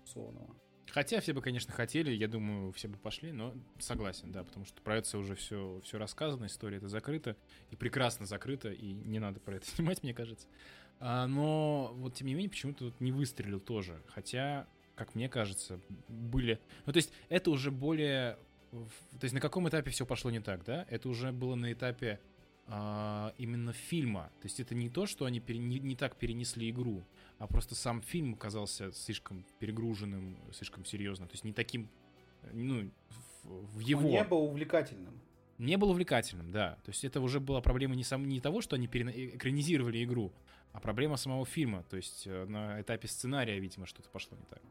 [SPEAKER 2] условного.
[SPEAKER 3] Хотя все бы, конечно, хотели, я думаю, все бы пошли, но согласен, да, потому что про это уже все, все рассказано, история это закрыта, и прекрасно закрыта, и не надо про это снимать, мне кажется. А, но вот, тем не менее, почему-то тут не выстрелил тоже, хотя, как мне кажется, были... Ну, то есть это уже более... То есть на каком этапе все пошло не так, да? Это уже было на этапе а, именно фильма. То есть это не то, что они пере... не, не так перенесли игру, а просто сам фильм оказался слишком перегруженным, слишком серьезным. То есть не таким, ну, в, в его... Он
[SPEAKER 2] не был увлекательным.
[SPEAKER 3] Не был увлекательным, да. То есть это уже была проблема не, сам, не того, что они пере... экранизировали игру, а проблема самого фильма. То есть э, на этапе сценария, видимо, что-то пошло не так.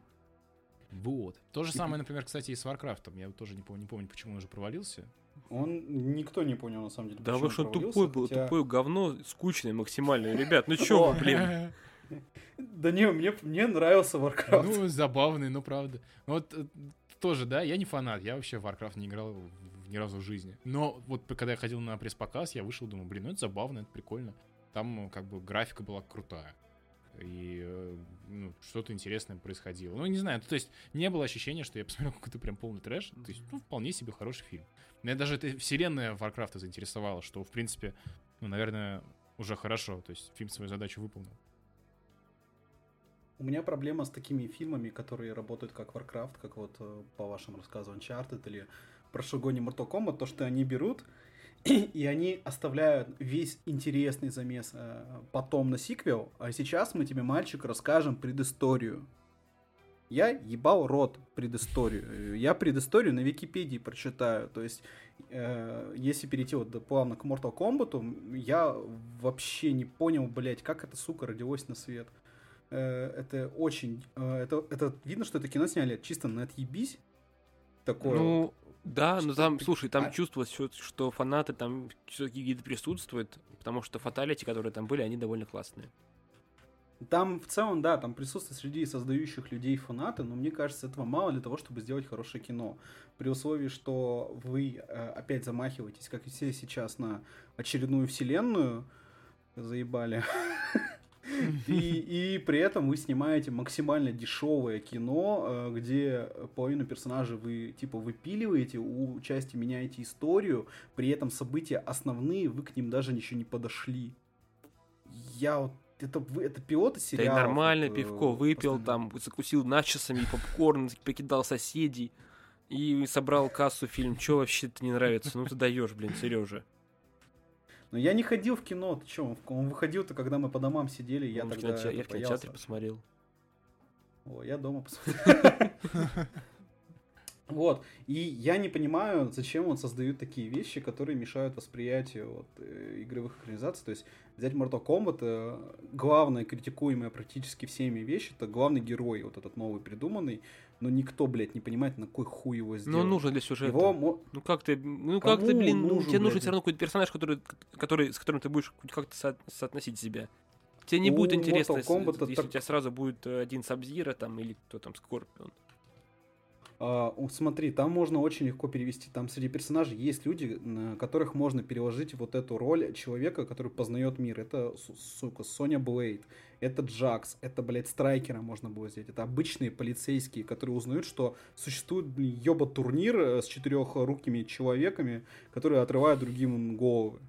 [SPEAKER 3] Вот. То же самое, например, кстати, и с Варкрафтом. Я тоже не помню, не помню, почему он уже провалился.
[SPEAKER 2] Он никто не понял, на самом деле.
[SPEAKER 1] Да вы что, тупой был, хотя... тупое говно, скучное максимально. Ребят, ну чё блин.
[SPEAKER 2] Да не, мне, мне нравился Warcraft.
[SPEAKER 3] Ну, забавный, ну правда. Вот э, тоже, да, я не фанат, я вообще в Warcraft не играл ни разу в жизни. Но вот когда я ходил на пресс-показ, я вышел, думаю, блин, ну это забавно, это прикольно. Там как бы графика была крутая. И э, ну, что-то интересное происходило. Ну, не знаю, то есть не было ощущения, что я посмотрел какой-то прям полный трэш. То есть, ну, вполне себе хороший фильм. Меня даже эта вселенная Варкрафта заинтересовала, что, в принципе, ну, наверное, уже хорошо. То есть фильм свою задачу выполнил.
[SPEAKER 2] У меня проблема с такими фильмами, которые работают как Warcraft, как вот э, по вашим рассказам Uncharted или прошлогодний Mortal Kombat, то, что они берут и они оставляют весь интересный замес э, потом на сиквел, а сейчас мы тебе, мальчик, расскажем предысторию. Я ебал рот предысторию. Я предысторию на Википедии прочитаю. То есть, э, если перейти вот плавно к Mortal Kombat, я вообще не понял, блять, как эта сука родилась на свет. Э, это очень... Э, это, это видно, что это кино сняли чисто на отъебись. Такое.
[SPEAKER 1] Ну, вот. Да, но там, слушай, там а... чувствовалось, что фанаты там все-таки где-то присутствуют, потому что фаталити, которые там были, они довольно классные.
[SPEAKER 2] Там в целом, да, там присутствует среди создающих людей фанаты, но мне кажется, этого мало для того, чтобы сделать хорошее кино. При условии, что вы э, опять замахиваетесь, как и все сейчас, на очередную вселенную, заебали. И, и при этом вы снимаете максимально дешевое кино, э, где половину персонажей вы типа выпиливаете, у части меняете историю, при этом события основные, вы к ним даже еще не подошли. Я вот это, это пилоты сериала.
[SPEAKER 1] Да нормально, вот, пивко выпил, постоянно. там, закусил начосами, попкорн, покидал соседей и собрал кассу фильм. Че вообще-то не нравится? Ну ты даешь, блин, Сережа.
[SPEAKER 2] Но я не ходил в кино, ты что, он выходил-то, когда мы по домам сидели, я
[SPEAKER 1] Он в
[SPEAKER 2] тогда
[SPEAKER 1] кинотеатре- я в кинотеатре посмотрел.
[SPEAKER 2] О, я дома посмотрел. Вот. И я не понимаю, зачем он создают такие вещи, которые мешают восприятию вот, э, игровых экранизаций. То есть взять Mortal Kombat, э, главная критикуемая практически всеми вещь, это главный герой, вот этот новый придуманный, но никто, блядь, не понимает, на кой хуй его
[SPEAKER 1] Но
[SPEAKER 2] сделал.
[SPEAKER 1] он нужен для сюжета.
[SPEAKER 2] Его
[SPEAKER 1] Ну как ты, ну как ты, блин, ну,
[SPEAKER 2] нужен,
[SPEAKER 1] тебе нужен
[SPEAKER 2] блядь?
[SPEAKER 1] все равно какой-то персонаж, который, который, с которым ты будешь как-то со- соотносить себя. Тебе не
[SPEAKER 2] У
[SPEAKER 1] будет интересно,
[SPEAKER 2] Mortal
[SPEAKER 1] если,
[SPEAKER 2] Kombat
[SPEAKER 1] если
[SPEAKER 2] так-
[SPEAKER 1] у тебя сразу будет э, один Сабзира там или кто там, Скорпион.
[SPEAKER 2] У- смотри, там можно очень легко перевести. Там среди персонажей есть люди, на которых можно переложить вот эту роль человека, который познает мир. Это, су- сука, Соня Блейд, это Джакс, это, блядь, Страйкера можно было сделать. Это обычные полицейские, которые узнают, что существует, ёба турнир э, с четырехрукими человеками, которые отрывают другим головы.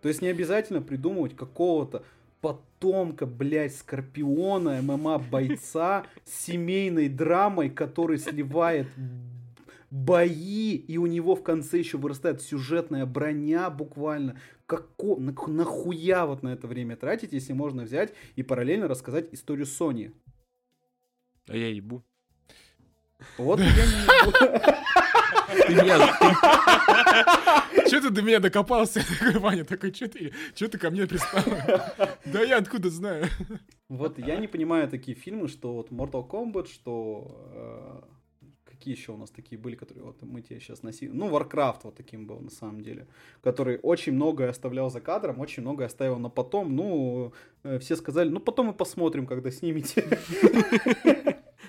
[SPEAKER 2] То есть не обязательно придумывать какого-то потомка, блядь, Скорпиона, ММА-бойца с семейной драмой, который сливает бои, и у него в конце еще вырастает сюжетная броня буквально. Како... нах- Нахуя вот на это время тратить, если можно взять и параллельно рассказать историю Сони?
[SPEAKER 1] А я ебу.
[SPEAKER 2] Вот я не...
[SPEAKER 3] Че ты до меня докопался? Такой, Ваня такой, че ты, чё ты ко мне пристал? Да я откуда знаю?
[SPEAKER 2] Вот я не понимаю такие фильмы, что вот Mortal Kombat, что... э, Какие еще у нас такие были, которые вот мы тебе сейчас носили? Ну, Warcraft вот таким был на самом деле. Который очень многое оставлял за кадром, очень многое оставил на потом. Ну, э, все сказали, ну, потом мы посмотрим, когда снимете.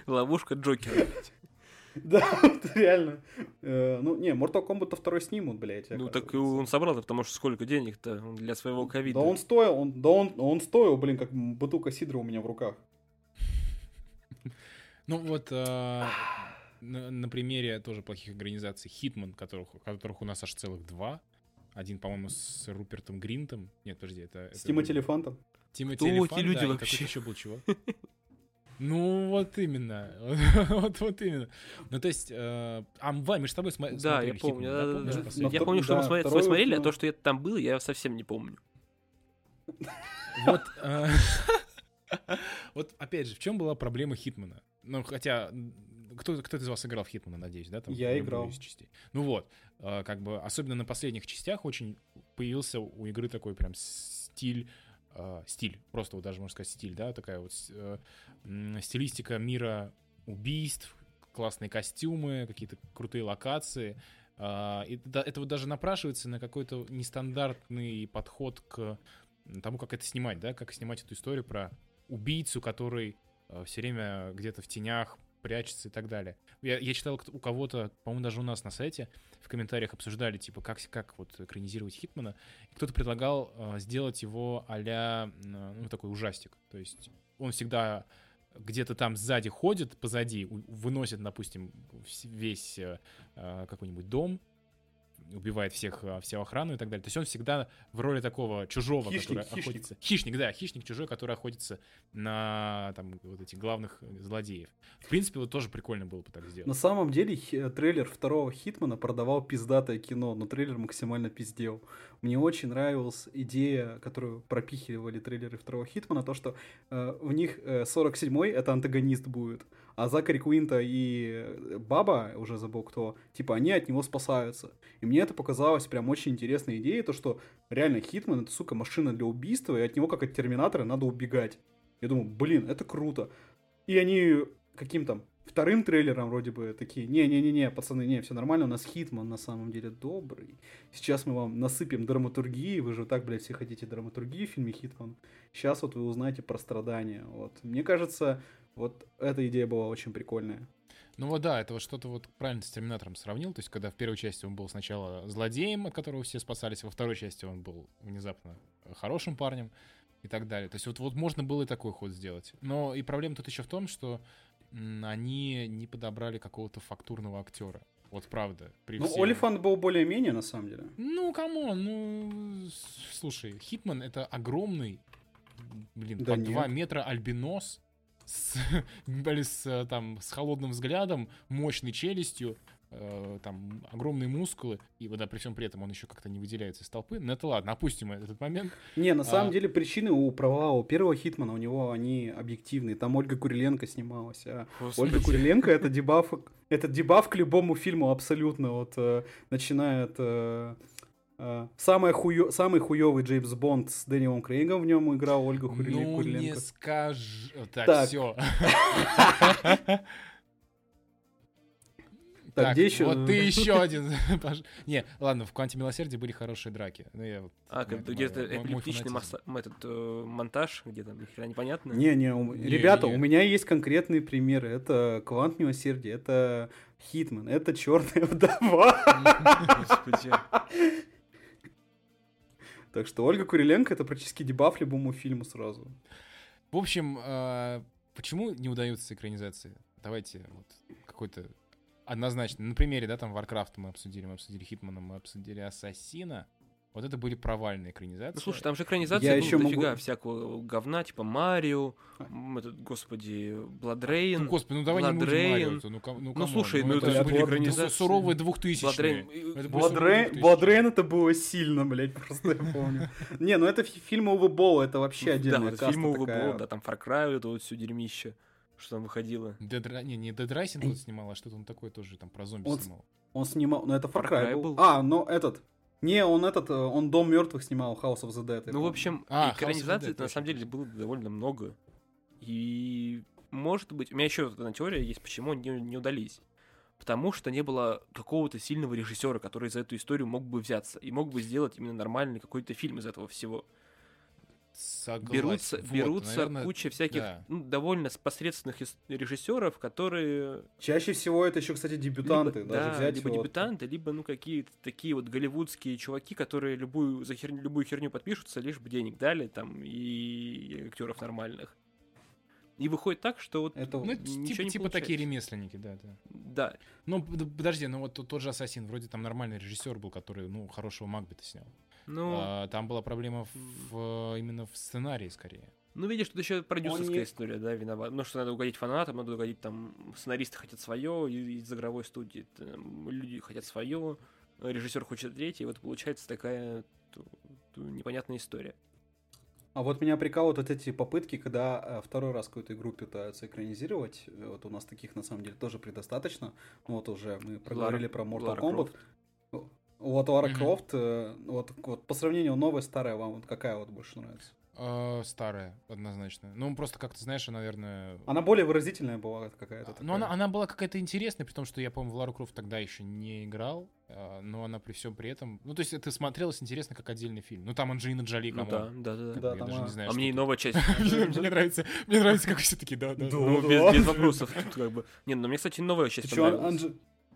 [SPEAKER 1] Ловушка Джокера.
[SPEAKER 2] Да, вот реально. Э, Ну, не, Mortal Kombat второй снимут, блядь.
[SPEAKER 1] Ну так он собрал-то, потому что сколько денег-то для своего ковида.
[SPEAKER 2] Да он стоил, он, да он, он стоил, блин, как бутылка сидра у меня в руках.
[SPEAKER 3] Ну вот э, на, примере тоже плохих организаций Hitman, которых, которых у нас аж целых два. Один, по-моему, с Рупертом Гринтом. Нет, подожди, это...
[SPEAKER 2] С Тимати Элефантом.
[SPEAKER 3] Тимати
[SPEAKER 1] Кто эти
[SPEAKER 3] Элефант,
[SPEAKER 1] люди вообще?
[SPEAKER 3] еще был чувак. Ну, вот именно. Вот, вот именно. Ну, то есть... э, А, Вань, мы же с тобой сма-
[SPEAKER 1] Да, я
[SPEAKER 3] смотрели
[SPEAKER 1] помню.
[SPEAKER 3] Hitman,
[SPEAKER 1] да, да,
[SPEAKER 3] помнишь,
[SPEAKER 1] да.
[SPEAKER 2] Ну,
[SPEAKER 1] Я помню, что мы
[SPEAKER 2] да,
[SPEAKER 1] смотри-
[SPEAKER 2] второй
[SPEAKER 1] смотрели, а то, что я там был, я совсем не помню.
[SPEAKER 3] Вот, э, вот опять же, в чем была проблема Хитмана? Ну, хотя, кто, кто из вас играл в Хитмана, надеюсь, да? Там,
[SPEAKER 2] Я играл.
[SPEAKER 3] из частей. Ну вот, э, как бы, особенно на последних частях очень появился у игры такой прям стиль, э, стиль, просто вот даже можно сказать стиль, да, такая вот э, стилистика мира убийств, классные костюмы, какие-то крутые локации. А, И да- это вот даже напрашивается на какой-то нестандартный подход к тому, как это снимать, да, как снимать эту историю про убийцу, который все время где-то в тенях прячется и так далее. Я, я читал у кого-то, по-моему, даже у нас на сайте в комментариях обсуждали, типа, как, как вот экранизировать Хитмана. И кто-то предлагал э, сделать его а-ля, э, ну, такой ужастик. То есть он всегда где-то там сзади ходит, позади, выносит, допустим, весь э, э, какой-нибудь дом, убивает всех, э, всю охрану и так далее. То есть он всегда в роли такого чужого,
[SPEAKER 2] Хищник,
[SPEAKER 3] который
[SPEAKER 2] хищник.
[SPEAKER 3] охотится. Хищник, да, хищник чужой, который охотится на там вот этих главных э, злодеев. В принципе, вот тоже прикольно было бы так сделать.
[SPEAKER 2] На самом деле хи- трейлер второго Хитмана продавал пиздатое кино, но трейлер максимально пиздел. Мне очень нравилась идея, которую пропихивали трейлеры второго Хитмана, то, что э, в них э, 47-й это антагонист будет, а Закари Куинта и Баба, уже забыл кто, типа они от него спасаются. И мне это показалось прям очень интересной идеей, то, что реально Хитман это, сука, машина для убийства, и от него, как от Терминатора, надо убегать. Я думаю, блин, это круто. И они каким там вторым трейлером вроде бы такие, не-не-не-не, пацаны, не, все нормально, у нас Хитман на самом деле добрый. Сейчас мы вам насыпем драматургии, вы же так, блядь, все хотите драматургии в фильме Хитман. Сейчас вот вы узнаете про страдания. Вот. Мне кажется, вот эта идея была очень прикольная.
[SPEAKER 3] Ну вот да, это вот что-то вот правильно с Терминатором сравнил. То есть, когда в первой части он был сначала злодеем, от которого все спасались, во второй части он был внезапно хорошим парнем и так далее. То есть вот, вот можно было и такой ход сделать. Но и проблема тут еще в том, что они не подобрали какого-то фактурного актера. Вот правда. При
[SPEAKER 2] Ну,
[SPEAKER 3] всем-
[SPEAKER 2] Олифант был более-менее, на самом деле.
[SPEAKER 3] Ну, come on, ну, слушай, Хитман это огромный, блин,
[SPEAKER 2] Да
[SPEAKER 3] по
[SPEAKER 2] нет.
[SPEAKER 3] 2 метра альбинос с, с, э, там, с холодным взглядом, мощной челюстью, э, там огромные мускулы, и вот да, при всем при этом он еще как-то не выделяется из толпы. Но это ладно, опустим этот момент.
[SPEAKER 2] Не, на самом
[SPEAKER 3] А.
[SPEAKER 2] деле причины у провала у первого Хитмана, у него они объективные. Там Ольга Куриленко снималась, а
[SPEAKER 1] Господи.
[SPEAKER 2] Ольга Куриленко это дебаф, это дебаф к любому фильму абсолютно. Вот э, начиная от э, самое хуё- самый хуёвый Джеймс Бонд с Дэниелом Крейгом в нем играл Ольга Куриле-
[SPEAKER 3] Ну, не
[SPEAKER 2] Куриленко.
[SPEAKER 3] скажи. Так,
[SPEAKER 2] Так.
[SPEAKER 3] все.
[SPEAKER 2] Так, где ещё?
[SPEAKER 3] Вот ты еще один. Не, ладно, в «Кванте милосердия» были хорошие драки. Ну, я вот-
[SPEAKER 1] А, как где-то эпилептичный этот э, монтаж, где там ни хрена непонятно.
[SPEAKER 2] Не, не, у-
[SPEAKER 3] Не,
[SPEAKER 2] ребята,
[SPEAKER 3] не.
[SPEAKER 2] у меня есть конкретные примеры. Это Квант Милосердия, это Хитман, это Черная вдова.
[SPEAKER 1] Господи.
[SPEAKER 2] Так что Ольга Куриленко это практически дебаф любому фильму сразу.
[SPEAKER 3] В общем, э, почему не удаются экранизации? Давайте вот какой-то однозначно. На примере, да, там Warcraft мы обсудили, мы обсудили Хитмана, мы обсудили Ассасина. Вот это были провальные экранизации.
[SPEAKER 1] Ну слушай, там же экранизация
[SPEAKER 2] Я
[SPEAKER 1] было дофига
[SPEAKER 2] могу-
[SPEAKER 1] всякого говна, типа Марио, м, этот, господи, BloodRayne.
[SPEAKER 3] Ну, господи, ну давай не будем
[SPEAKER 1] BloodRayne.
[SPEAKER 3] Марио-то, ну, ну,
[SPEAKER 1] Ну,
[SPEAKER 3] come on,
[SPEAKER 1] слушай, ну,
[SPEAKER 3] это
[SPEAKER 2] это
[SPEAKER 3] же
[SPEAKER 2] были
[SPEAKER 1] экранизации.
[SPEAKER 3] суровые двухтысячные. BloodRayne. BloodRayne.
[SPEAKER 2] Бладрейн это было сильно, блядь, просто я помню. Не, ну это фи- фильм Увы Болла, это вообще отдельная каста
[SPEAKER 1] фильмы Увы
[SPEAKER 2] такая.
[SPEAKER 1] Болл, да, там Far Cry, это вот все дерьмище, что там выходило.
[SPEAKER 3] Ri- Не, не Dead Rising он снимал, а что-то он такое тоже там про зомби снимал.
[SPEAKER 2] Он снимал, ну это Far Cry был. А, ну этот. Не, он этот, э, он Дом мертвых снимал, House of the Dead.
[SPEAKER 1] Ну, в общем,
[SPEAKER 3] А,
[SPEAKER 1] экранизаций на самом деле было довольно много. И, может быть, у меня еще одна теория есть, почему они не удались. Потому что не было какого-то сильного режиссера, который за эту историю мог бы взяться и мог бы сделать именно нормальный какой-то фильм из этого всего.
[SPEAKER 3] Согласен.
[SPEAKER 1] берутся
[SPEAKER 3] Вот,
[SPEAKER 1] берутся
[SPEAKER 3] наверное,
[SPEAKER 1] куча всяких
[SPEAKER 3] да.
[SPEAKER 1] ну, довольно посредственных ис- режиссеров, которые
[SPEAKER 2] Чаще всего это еще, кстати, дебютанты.
[SPEAKER 1] либо,
[SPEAKER 2] даже
[SPEAKER 1] да,
[SPEAKER 2] взять
[SPEAKER 1] либо
[SPEAKER 2] вот-
[SPEAKER 1] дебютанты, либо ну какие-то такие вот голливудские чуваки, которые любую за херню, любую херню подпишутся, лишь бы денег дали там и актеров нормальных. И выходит так, что вот
[SPEAKER 2] Это...
[SPEAKER 3] Ну,
[SPEAKER 1] ничего
[SPEAKER 3] типа,
[SPEAKER 1] не
[SPEAKER 3] типа такие ремесленники, да, да.
[SPEAKER 1] да,
[SPEAKER 3] Ну, подожди, ну вот тот, тот же Ассасин, вроде там нормальный режиссер был, который, ну, хорошего Макбета снял.
[SPEAKER 1] Ну,
[SPEAKER 3] А, там была проблема в, именно в сценарии, скорее.
[SPEAKER 1] ну видишь, тут еще продюсерская
[SPEAKER 2] не-
[SPEAKER 1] история, да, виновата. Ну что надо угодить фанатам, надо угодить там сценаристы хотят свое, из игровой студии там, люди хотят свое, режиссер хочет третье, и вот получается такая ту- ту непонятная история.
[SPEAKER 2] А вот меня прикалывают вот эти попытки, когда э, второй раз какую-то игру пытаются экранизировать. Э, Вот у нас таких на самом деле тоже предостаточно. Ну, Вот уже мы проговорили про Mortal
[SPEAKER 1] Лара
[SPEAKER 2] Kombat.
[SPEAKER 1] Крофт.
[SPEAKER 2] Вот. Крофт, э, вот, вот по сравнению новая старая, вам вот какая вот больше нравится?
[SPEAKER 3] А, старая, однозначно. Ну, просто как-то, знаешь, наверное...
[SPEAKER 2] Она более выразительная была какая-то.
[SPEAKER 3] Ну, она,
[SPEAKER 2] такая.
[SPEAKER 3] она была какая-то интересная, при том, что я, по-моему, в Лару Крофт тогда еще не играл, а, но она при всем при этом... Ну, то есть это смотрелось интересно как отдельный фильм. Ну, там Анджелина Джоли,
[SPEAKER 1] Ну
[SPEAKER 3] come on.
[SPEAKER 1] да, да, да.
[SPEAKER 2] Да,
[SPEAKER 3] Я
[SPEAKER 2] там
[SPEAKER 3] даже
[SPEAKER 2] она-
[SPEAKER 3] не знаю,
[SPEAKER 1] А мне и новая часть.
[SPEAKER 3] Мне нравится, мне нравится, как все таки да, да.
[SPEAKER 1] Ну, без, вопросов. Как бы. Не, ну мне, кстати, новая часть понравилась.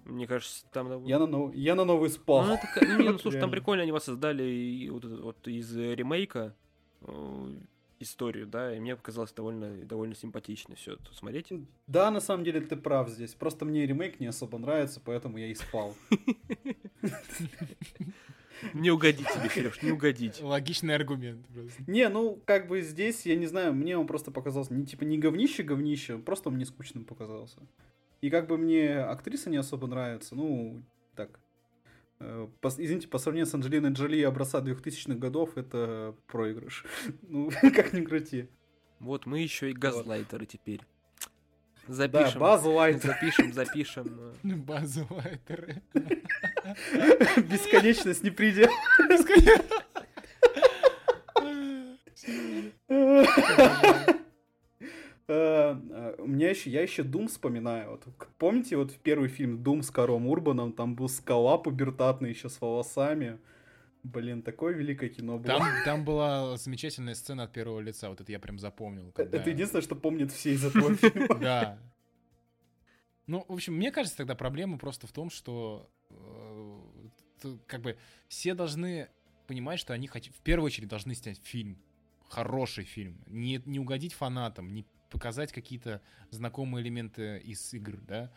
[SPEAKER 1] Мне кажется, там...
[SPEAKER 2] Я на, нов- я на новый спал.
[SPEAKER 1] Ну, ну, не, ну, слушай, там прикольно они вас создали и вот, это вот из э, ремейка э, историю, да, и мне показалось довольно, довольно симпатично все это смотреть.
[SPEAKER 2] Да, на самом деле ты прав здесь. Просто мне ремейк не особо нравится, поэтому я и спал.
[SPEAKER 1] Не угодить тебе, Сереж, не угодить.
[SPEAKER 3] Логичный аргумент просто.
[SPEAKER 2] Не, ну, как бы здесь, я не знаю, мне он просто показался, не типа не говнище-говнище, просто он мне скучным показался. И как бы мне актриса не особо нравится, ну, так. э, по- извините, по сравнению с Анджелиной Джоли образца 2000-х годов, это проигрыш. Ну, как ни крути.
[SPEAKER 1] Вот мы еще и газлайтеры теперь. Запишем.
[SPEAKER 2] Баз Лайт,
[SPEAKER 1] Запишем, запишем. э,
[SPEAKER 3] Базу лайтеры.
[SPEAKER 2] бесконечность не предел. Э, У меня еще, я еще Doom вспоминаю. Вот, помните вот первый фильм Doom с Каром Урбаном? Там был скала пубертатный еще с волосами. Блин, такое великое кино было.
[SPEAKER 3] Там, там была замечательная сцена от первого лица, вот это я прям запомнил. когда-
[SPEAKER 2] Это единственное, что помнят все из этого фильма.
[SPEAKER 3] Да. Ну, в общем, мне кажется, тогда проблема просто в том, что э, как бы все должны понимать, что они хоть- в первую очередь должны снять фильм, хороший фильм, не, не угодить фанатам, не показать какие-то знакомые элементы из игр, да,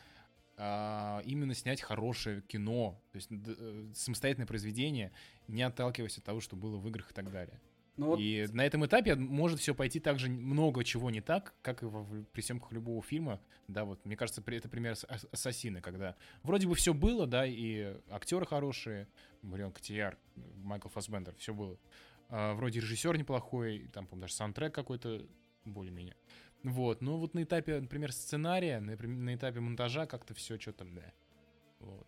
[SPEAKER 3] а именно снять хорошее кино, то есть э, самостоятельное произведение, не отталкиваясь от того, что было в играх и так далее. Ну, вот... И на этом этапе может все пойти так же много чего не так, как и во, при съемках любого фильма. Да, вот, мне кажется, это пример Ассасины, когда вроде бы все было, да, и актеры хорошие, Марион Котияр, Майкл Фассбендер, все было. А, вроде режиссер неплохой, там, по-моему, даже саундтрек какой-то более-менее. Вот, но вот на этапе, например, сценария, на, на этапе монтажа как-то все что-то, да. Вот.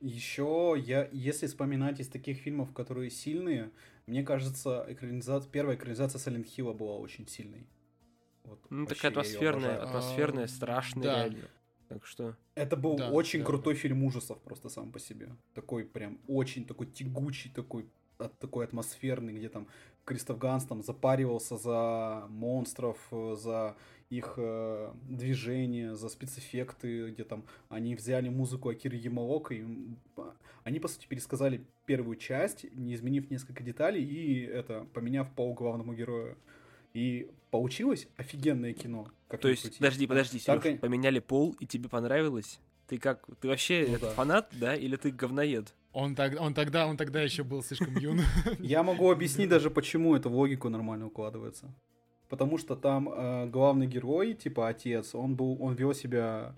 [SPEAKER 2] Еще я, если вспоминать из таких фильмов, которые сильные, мне кажется, экранизация, первая экранизация Silent Hill была очень сильной.
[SPEAKER 1] Вот, ну, такая атмосферная, атмосферная, а, страшная, да. реально. Так что...
[SPEAKER 2] Это был да, очень да. крутой фильм ужасов просто сам по себе. Такой прям очень такой тягучий, такой такой атмосферный, где там Кристоф Ганс там запаривался за монстров, за их э, движения, за спецэффекты, где там они взяли музыку Акиры Ямаока, и они, по сути, пересказали первую часть, не изменив несколько деталей, и это, поменяв по главному герою. И получилось офигенное кино.
[SPEAKER 1] Как То есть, крути. подожди, подожди, Сереж, так... поменяли пол, и тебе понравилось? Ты как, ты вообще ну, да. фанат, да, или ты говноед?
[SPEAKER 3] Он, так, он, тогда, он тогда еще был слишком юн.
[SPEAKER 2] Я могу объяснить даже, почему это в логику нормально укладывается. Потому что там э, главный герой, типа отец, он был, он вел себя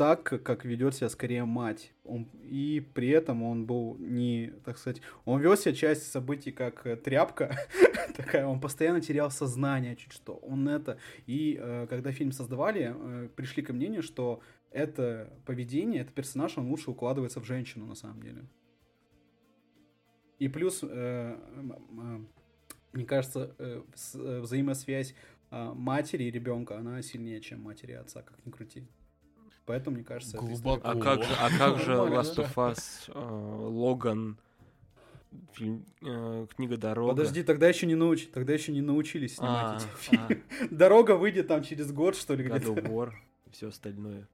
[SPEAKER 2] так, как ведет себя скорее мать. Он, и при этом он был не, так сказать, он вел себя часть событий как э, тряпка такая, он постоянно терял сознание, чуть что, он это. И э, когда фильм создавали, э, пришли к мнению, что это поведение, это персонаж, он лучше укладывается в женщину на самом деле. И плюс, э, мне кажется, э, э, взаимосвязь э, матери и ребенка, она сильнее, чем матери и отца, как ни крути. Поэтому, мне кажется,
[SPEAKER 1] Глубоко. А как же, а как же Last of Us, Логан, фильм, э, книга Дорога.
[SPEAKER 2] Подожди, тогда еще не науч, тогда еще не научились снимать а, эти фильмы. А. Дорога выйдет там через год, что ли,
[SPEAKER 1] где-то. Все остальное.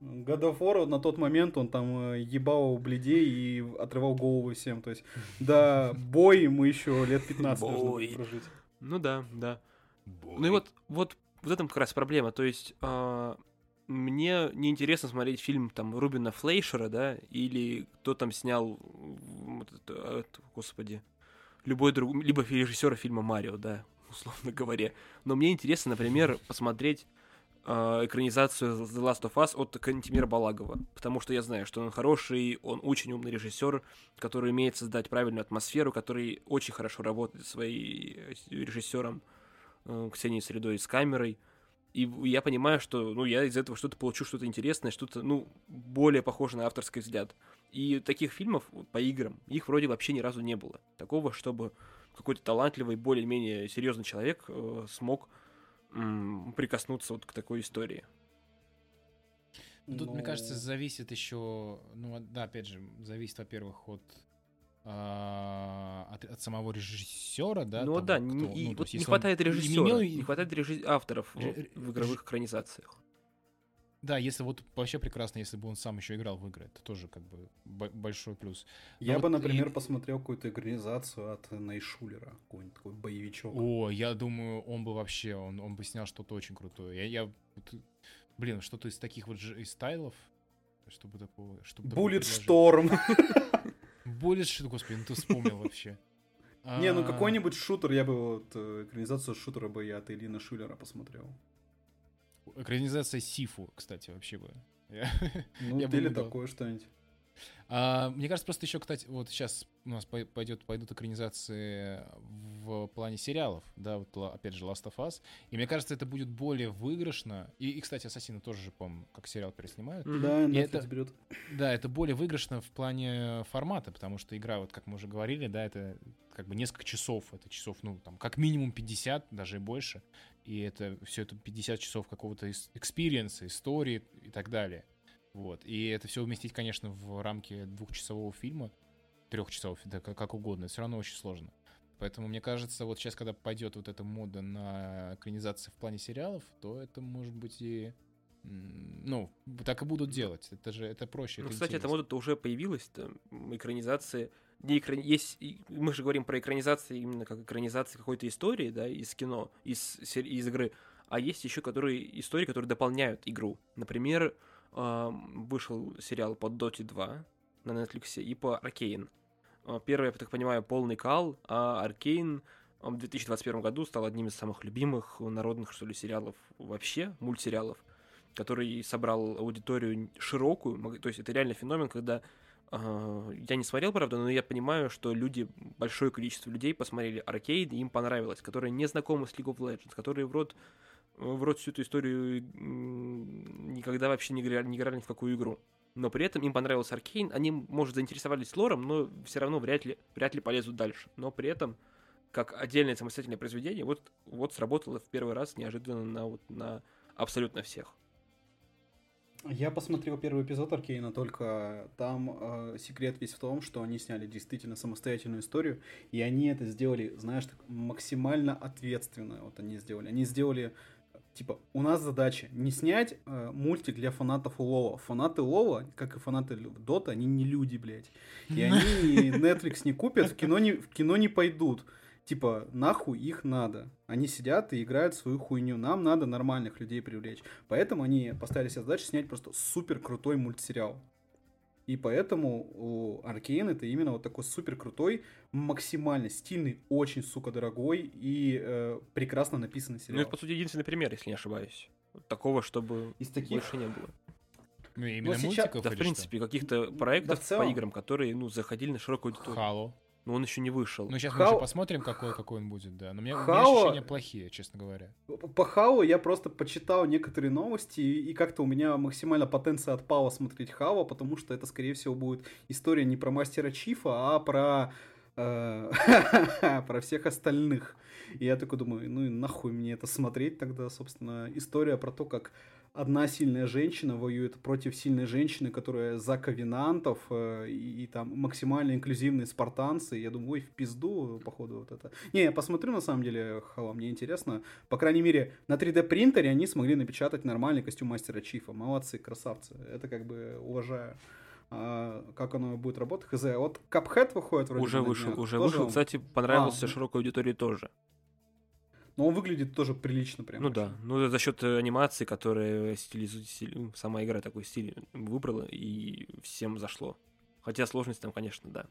[SPEAKER 2] God of War на тот момент он там э, ебал бледей и отрывал голову всем. То есть, да, бой мы еще лет 15 должны прожить.
[SPEAKER 1] Ну да, да. Бой. Ну и вот, вот, вот этом как раз проблема. То есть, э, мне неинтересно смотреть фильм там Рубина Флейшера, да, или кто там снял, вот это, это, господи, любой другой, либо режиссера фильма Марио, да, условно говоря. Но мне интересно, например, посмотреть экранизацию The Last of Us от Кантимира Балагова, потому что я знаю, что он хороший, он очень умный режиссер, который умеет создать правильную атмосферу, который очень хорошо работает своим э, режиссером э, Ксенией Средой с камерой. И я понимаю, что ну, я из этого что-то получу, что-то интересное, что-то, ну, более похоже на авторский взгляд. И таких фильмов по играм, их вроде вообще ни разу не было. Такого, чтобы какой-то талантливый, более-менее серьезный человек э, смог прикоснуться вот к такой истории.
[SPEAKER 3] Тут, Но... мне кажется, ну. зависит еще, ну да, опять же, зависит, во-первых, от а, от, от самого режиссера, да?
[SPEAKER 1] Ну того, да, кто, и, ну, вот не хватает режиссера, имел... не хватает режисс... авторов Ж... в игровых экранизациях.
[SPEAKER 3] Да, если вот вообще прекрасно, если бы он сам еще играл в игры, это тоже как бы большой плюс.
[SPEAKER 2] Но я вот бы, например, и... посмотрел какую-то экранизацию от Найшулера, какой-нибудь такой боевичок.
[SPEAKER 3] О, я думаю, он бы вообще, он, он бы снял что-то очень крутое. Я, я блин, что-то из таких вот из стайлов, чтобы такого... Чтобы
[SPEAKER 2] Bullet Storm.
[SPEAKER 3] Bullet Storm, господи, ну ты вспомнил вообще.
[SPEAKER 2] Не, ну а. какой-нибудь шутер, я бы вот э, экранизацию шутера бы я от Ильина Шулера посмотрел.
[SPEAKER 3] Экранизация Сифу, кстати, вообще бы.
[SPEAKER 2] Ну, я или такое что-нибудь.
[SPEAKER 3] А, мне кажется, просто еще, кстати, вот сейчас у нас пойдет, пойдут экранизации в плане сериалов, да, вот опять же Last of Us, и мне кажется, это будет более выигрышно, и, и кстати, Ассасины тоже же, по как сериал переснимают.
[SPEAKER 2] Да,
[SPEAKER 3] и это, берет. Да, это более выигрышно в плане формата, потому что игра, вот как мы уже говорили, да, это как бы несколько часов, это часов, ну, там, как минимум 50, даже и больше, и это все это 50 часов какого-то экспириенса, истории и так далее. Вот. И это все уместить, конечно, в рамки двухчасового фильма, трехчасового, да, как угодно, все равно очень сложно. Поэтому мне кажется, вот сейчас, когда пойдет вот эта мода на экранизации в плане сериалов, то это может быть и ну, так и будут делать. Это же это проще.
[SPEAKER 1] Ну, это кстати, эта мода-то уже появилась, там, экранизации. Не экрани... есть, мы же говорим про экранизации именно как экранизации какой-то истории, да, из кино, из, из игры. А есть еще которые, истории, которые дополняют игру. Например, вышел сериал по Dota 2 на Netflix и по Arcane. Первый, я так понимаю, полный кал, а он в 2021 году стал одним из самых любимых народных, что ли, сериалов вообще, мультсериалов, который собрал аудиторию широкую. То есть это реально феномен, когда э, я не смотрел, правда, но я понимаю, что люди, большое количество людей посмотрели Аркейд, и им понравилось, которые не знакомы с League of Legends, которые в рот, в рот всю эту историю никогда вообще не играли, не играли ни в какую игру но при этом им понравился Аркейн, они, может, заинтересовались лором, но все равно вряд ли, вряд ли полезут дальше. Но при этом, как отдельное самостоятельное произведение, вот, вот сработало в первый раз неожиданно на, вот, на абсолютно всех.
[SPEAKER 2] Я посмотрел первый эпизод Аркейна, только там э, секрет весь в том, что они сняли действительно самостоятельную историю, и они это сделали, знаешь, так, максимально ответственно. Вот они сделали. Они сделали типа, у нас задача не снять э, мультик для фанатов Лова. Фанаты Лова, как и фанаты Дота, они не люди, блядь. И они Netflix не купят, в кино не, в кино не пойдут. Типа, нахуй их надо. Они сидят и играют свою хуйню. Нам надо нормальных людей привлечь. Поэтому они поставили себе задачу снять просто супер крутой мультсериал. И поэтому у Аркейн это именно вот такой супер крутой, максимально стильный, очень, сука, дорогой и э, прекрасно написанный сериал.
[SPEAKER 1] Ну, это, по сути, единственный пример, если не ошибаюсь. Такого, чтобы
[SPEAKER 2] Из таких...
[SPEAKER 1] больше не было.
[SPEAKER 3] Ну, именно
[SPEAKER 2] сейчас-
[SPEAKER 3] мультиков
[SPEAKER 1] Да, в принципе, каких-то проектов
[SPEAKER 2] Да, в целом.
[SPEAKER 1] по играм, которые, ну, заходили на широкую аудиторию.
[SPEAKER 3] Хало.
[SPEAKER 1] Но он еще не вышел.
[SPEAKER 3] Ну, сейчас мы
[SPEAKER 2] Хау-
[SPEAKER 3] еще посмотрим, какой, какой он будет, да. Но у меня, у меня ощущения плохие, честно говоря.
[SPEAKER 2] По Хау я просто почитал некоторые новости, и и как-то у меня максимально потенция отпала смотреть Хава, потому что это, скорее всего, будет история не про мастера Чифа, а про э, про всех остальных. И я такой думаю, ну и нахуй мне это смотреть тогда, собственно, история про то, как одна сильная женщина воюет против сильной женщины, которая за ковенантов, э, и, и там максимально инклюзивные спартанцы. Я думаю, ой, в пизду, походу, вот это. Не, я посмотрю, на самом деле, Хава, мне интересно. По крайней мере, на 3D принтере они смогли напечатать нормальный костюм мастера Чифа. Молодцы, красавцы. Это как бы уважаю. А как оно будет работать, хз. Вот Капхэт выходит вроде
[SPEAKER 1] уже вышел,
[SPEAKER 2] днях.
[SPEAKER 1] уже
[SPEAKER 2] Тоже
[SPEAKER 1] вышел.
[SPEAKER 2] он-
[SPEAKER 1] Кстати, понравился
[SPEAKER 2] А,
[SPEAKER 1] широкой аудитории тоже.
[SPEAKER 2] Но он выглядит тоже прилично прям.
[SPEAKER 1] Ну
[SPEAKER 2] очень.
[SPEAKER 1] да, ну за счет э, анимации, которая стилизует, ну, сама игра такой стиль выбрала, и всем зашло. Хотя сложность там, конечно, да.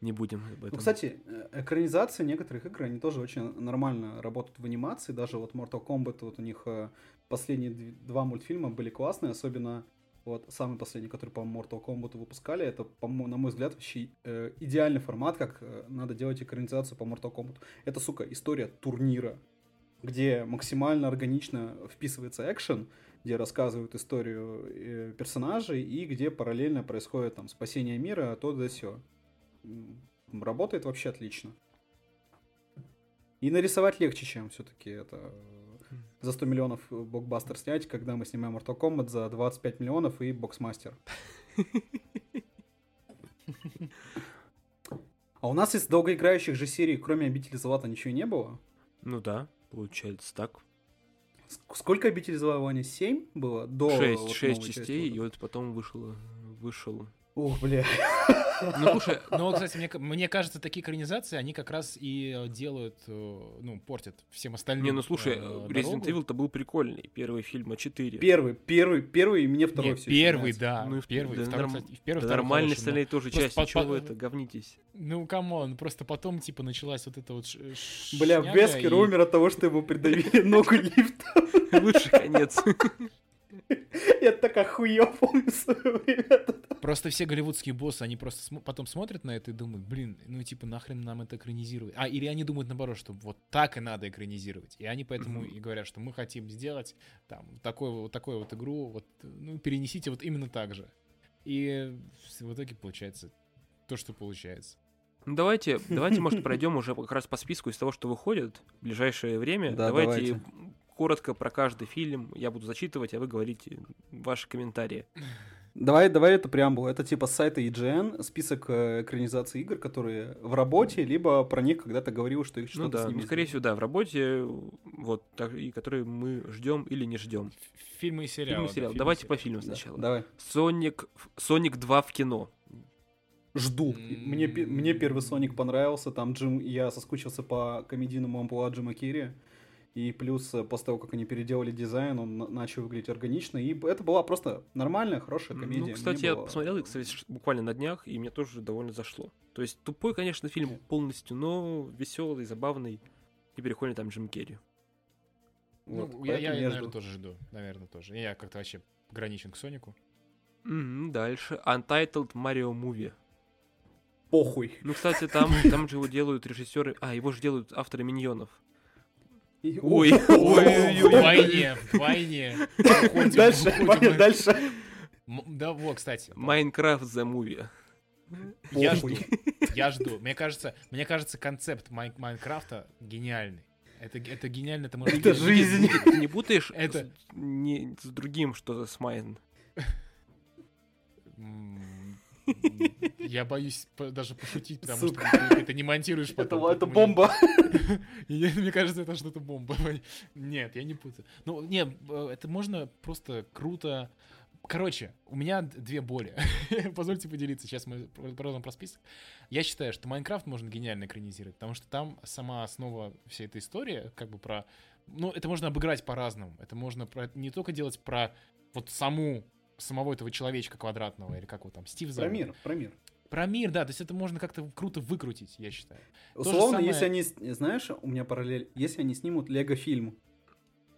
[SPEAKER 1] Не будем об этом.
[SPEAKER 2] Ну, кстати, э, экранизации некоторых игр, они тоже очень нормально работают в анимации. Даже вот Mortal Kombat, вот у них э, последние дв- два мультфильма были классные, особенно вот самый последний, который по Mortal Kombat выпускали, это, по-моему, на мой взгляд, вообще э, идеальный формат, как э, надо делать экранизацию по Mortal Kombat. Это, сука, история турнира, где максимально органично вписывается экшен, где рассказывают историю э, персонажей и где параллельно происходит там спасение мира, то да сё. Работает вообще отлично. И нарисовать легче, чем все-таки это за 100 миллионов бокбастер снять, когда мы снимаем Mortal Kombat за 25 миллионов и боксмастер. А у нас из долгоиграющих же серий, кроме Обители Злата, ничего не было?
[SPEAKER 1] Ну да, получается так.
[SPEAKER 2] Ск- Сколько Обители Зла, Ваня? 7 было? До
[SPEAKER 1] шесть,
[SPEAKER 2] вот
[SPEAKER 1] шесть частей, и вот потом вышел, вышел.
[SPEAKER 2] Ух, бля.
[SPEAKER 3] Ну, слушай, ну, кстати, мне, мне кажется, такие экранизации, они как раз и э, делают, э, ну, портят всем остальным.
[SPEAKER 1] Не, ну слушай,
[SPEAKER 3] э,
[SPEAKER 1] Resident
[SPEAKER 3] дорогу.
[SPEAKER 1] Evil-то был прикольный. Первый фильм, а 4.
[SPEAKER 2] Первый, первый, первый, и мне второй
[SPEAKER 3] Не,
[SPEAKER 2] все
[SPEAKER 3] первый, да.
[SPEAKER 1] Ну и в-
[SPEAKER 3] первый,
[SPEAKER 1] да
[SPEAKER 3] второй,
[SPEAKER 1] норм-
[SPEAKER 3] кстати, первый,
[SPEAKER 1] Да
[SPEAKER 3] второй
[SPEAKER 1] нормальные остальные тоже
[SPEAKER 3] Просто
[SPEAKER 1] части,
[SPEAKER 3] по-
[SPEAKER 1] чего
[SPEAKER 3] по-
[SPEAKER 1] вы это говнитесь?
[SPEAKER 3] Ну, come on, просто потом, типа, началась вот эта вот ш-
[SPEAKER 2] Бля,
[SPEAKER 3] шняга,
[SPEAKER 2] Вескер
[SPEAKER 3] и-
[SPEAKER 2] умер от того, что ему придавили ногу лифта.
[SPEAKER 1] Лучший конец.
[SPEAKER 2] Я так охуел, помню, свое время.
[SPEAKER 3] Просто все голливудские боссы, они просто смо- потом смотрят на это и думают, блин, ну типа нахрен нам это экранизировать. А, или они думают наоборот, что вот так и надо экранизировать. И они поэтому и говорят, что мы хотим сделать там такой, вот такую вот игру, вот, ну, перенесите вот именно так же. И в итоге получается то, что получается.
[SPEAKER 1] Ну, давайте, давайте, может, пройдем уже как раз по списку из того, что выходит в ближайшее время.
[SPEAKER 2] Да,
[SPEAKER 1] давайте,
[SPEAKER 2] давайте.
[SPEAKER 1] Коротко про каждый фильм я буду зачитывать, а вы говорите ваши комментарии.
[SPEAKER 2] Давай, давай это преамбул. Это типа с сайта EGN, список э, экранизаций игр, которые в работе, либо про них когда-то говорил, что их что-то
[SPEAKER 1] Ну да,
[SPEAKER 2] с ними
[SPEAKER 1] ну, скорее всего, да, в работе, вот, так, и которые мы ждем или не ждем.
[SPEAKER 3] Фильмы и сериалы.
[SPEAKER 1] Фильм и
[SPEAKER 3] да,
[SPEAKER 1] сериал.
[SPEAKER 3] фильмы
[SPEAKER 1] Давайте по
[SPEAKER 3] сериалы.
[SPEAKER 1] фильму
[SPEAKER 2] Да,
[SPEAKER 1] сначала.
[SPEAKER 2] Давай.
[SPEAKER 1] Соник, Соник 2 в кино.
[SPEAKER 2] Жду. Мне, пе- мне первый Соник понравился, там Джим, я соскучился по комедийному амплуа Джима Керри. И плюс э, после того, как они переделали дизайн, он на- начал выглядеть органично. И это была просто нормальная, хорошая комедия.
[SPEAKER 1] Ну, кстати, я
[SPEAKER 2] было-
[SPEAKER 1] посмотрел, кстати, ш- буквально на днях, и мне тоже довольно зашло. То есть тупой, конечно, фильм полностью, но веселый, забавный и прикольный там Джим Керри.
[SPEAKER 2] Вот,
[SPEAKER 3] ну, я, я,
[SPEAKER 2] поэтому
[SPEAKER 3] наверное,
[SPEAKER 2] жду.
[SPEAKER 3] тоже жду. Наверное, тоже. Я как-то вообще ограничен к Сонику.
[SPEAKER 1] Мгм, дальше. Untitled Mario Movie.
[SPEAKER 2] Похуй.
[SPEAKER 1] Ну, кстати, там, там же его делают режиссеры... А, его же делают авторы Миньонов.
[SPEAKER 2] И-
[SPEAKER 1] Ой,
[SPEAKER 2] О,
[SPEAKER 1] ой-ой-ой.
[SPEAKER 3] Вдвойне, вдвойне. Уходим,
[SPEAKER 2] Дальше,
[SPEAKER 3] уходим.
[SPEAKER 2] Дальше.
[SPEAKER 3] Да, вот, кстати.
[SPEAKER 1] Майнкрафт The Movie.
[SPEAKER 3] Я жду. Я жду. Мне кажется, мне кажется, концепт Майн- Майнкрафта гениальный. Это, это гениально, это может
[SPEAKER 2] Это
[SPEAKER 3] быть-
[SPEAKER 2] жизнь.
[SPEAKER 1] Ты не путаешь
[SPEAKER 3] Это-
[SPEAKER 1] с, не, с другим что-то с Майн?
[SPEAKER 3] Я боюсь даже пошутить, потому
[SPEAKER 2] Сука.
[SPEAKER 3] что ты это не монтируешь
[SPEAKER 2] Это,
[SPEAKER 3] потом.
[SPEAKER 2] это
[SPEAKER 3] поэтому
[SPEAKER 2] бомба.
[SPEAKER 3] Мне кажется, это что-то бомба. Нет, я не путаю. Ну, не, э, это можно просто круто. Короче, у меня две боли. Позвольте поделиться. Сейчас мы про- продолжим про список. Я считаю, что Майнкрафт можно гениально экранизировать, потому что там сама основа всей этой истории, как бы про... Ну, это можно обыграть по-разному. Это можно про- не только делать про вот саму самого этого человечка квадратного, или как его там, Стив
[SPEAKER 2] Про мир, про мир.
[SPEAKER 3] Про мир, да, то есть это можно как-то круто выкрутить, я считаю.
[SPEAKER 2] Условно,
[SPEAKER 3] самое-
[SPEAKER 2] если они, знаешь, у меня параллель, если они снимут Лего-фильм.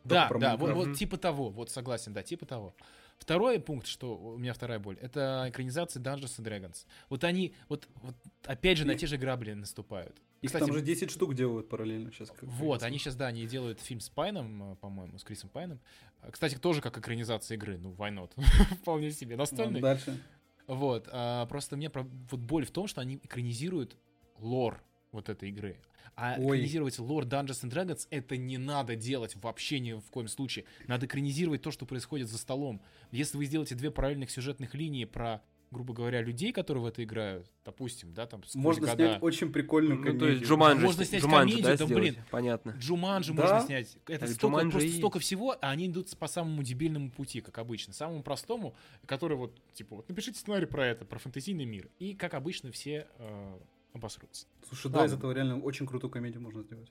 [SPEAKER 3] Да,
[SPEAKER 2] про
[SPEAKER 3] да, вот, вот типа того, вот согласен, да, типа того. Второй пункт, что у меня вторая боль, это экранизация Dungeons and Dragons. Вот они, вот, вот опять же на те же грабли наступают.
[SPEAKER 2] Их
[SPEAKER 3] Кстати,
[SPEAKER 2] там же 10 штук делают параллельно сейчас. как
[SPEAKER 3] Вот, они сейчас, да, они делают фильм с Пайном, э, по-моему, с Крисом Пайном. Э, Кстати, тоже как экранизация игры, ну, why not? Вполне себе,
[SPEAKER 2] Ну,
[SPEAKER 3] настольный.
[SPEAKER 2] Дальше.
[SPEAKER 3] Вот, а, просто мне про- вот боль в том, что они экранизируют лор вот этой игры. А
[SPEAKER 2] Ой.
[SPEAKER 3] экранизировать лор Dungeons and Dragons это не надо делать вообще ни в коем случае. Надо экранизировать то, что происходит за столом. Если вы сделаете две параллельных сюжетных линии про, грубо говоря, людей, которые в это играют, допустим, да, там
[SPEAKER 2] Можно
[SPEAKER 3] года.
[SPEAKER 2] снять очень прикольную
[SPEAKER 1] Ну,
[SPEAKER 2] комедию.
[SPEAKER 1] то есть Джуманджи,
[SPEAKER 3] Можно снять
[SPEAKER 1] Джуманджи,
[SPEAKER 3] комедию,
[SPEAKER 1] да, сделать?
[SPEAKER 3] блин.
[SPEAKER 1] Понятно.
[SPEAKER 3] Джуманджи
[SPEAKER 2] Да.
[SPEAKER 3] можно снять. Это
[SPEAKER 1] Так
[SPEAKER 3] столько,
[SPEAKER 1] Джуманджи
[SPEAKER 3] просто
[SPEAKER 1] и
[SPEAKER 3] столько всего, а они идут по самому дебильному пути, как обычно. Самому простому, который вот, типа, вот напишите сценарий про это, про фэнтезийный мир. И, как обычно, все э, обосрутся.
[SPEAKER 2] Слушай, да, из
[SPEAKER 3] Ладно.
[SPEAKER 2] этого реально очень крутую комедию можно сделать.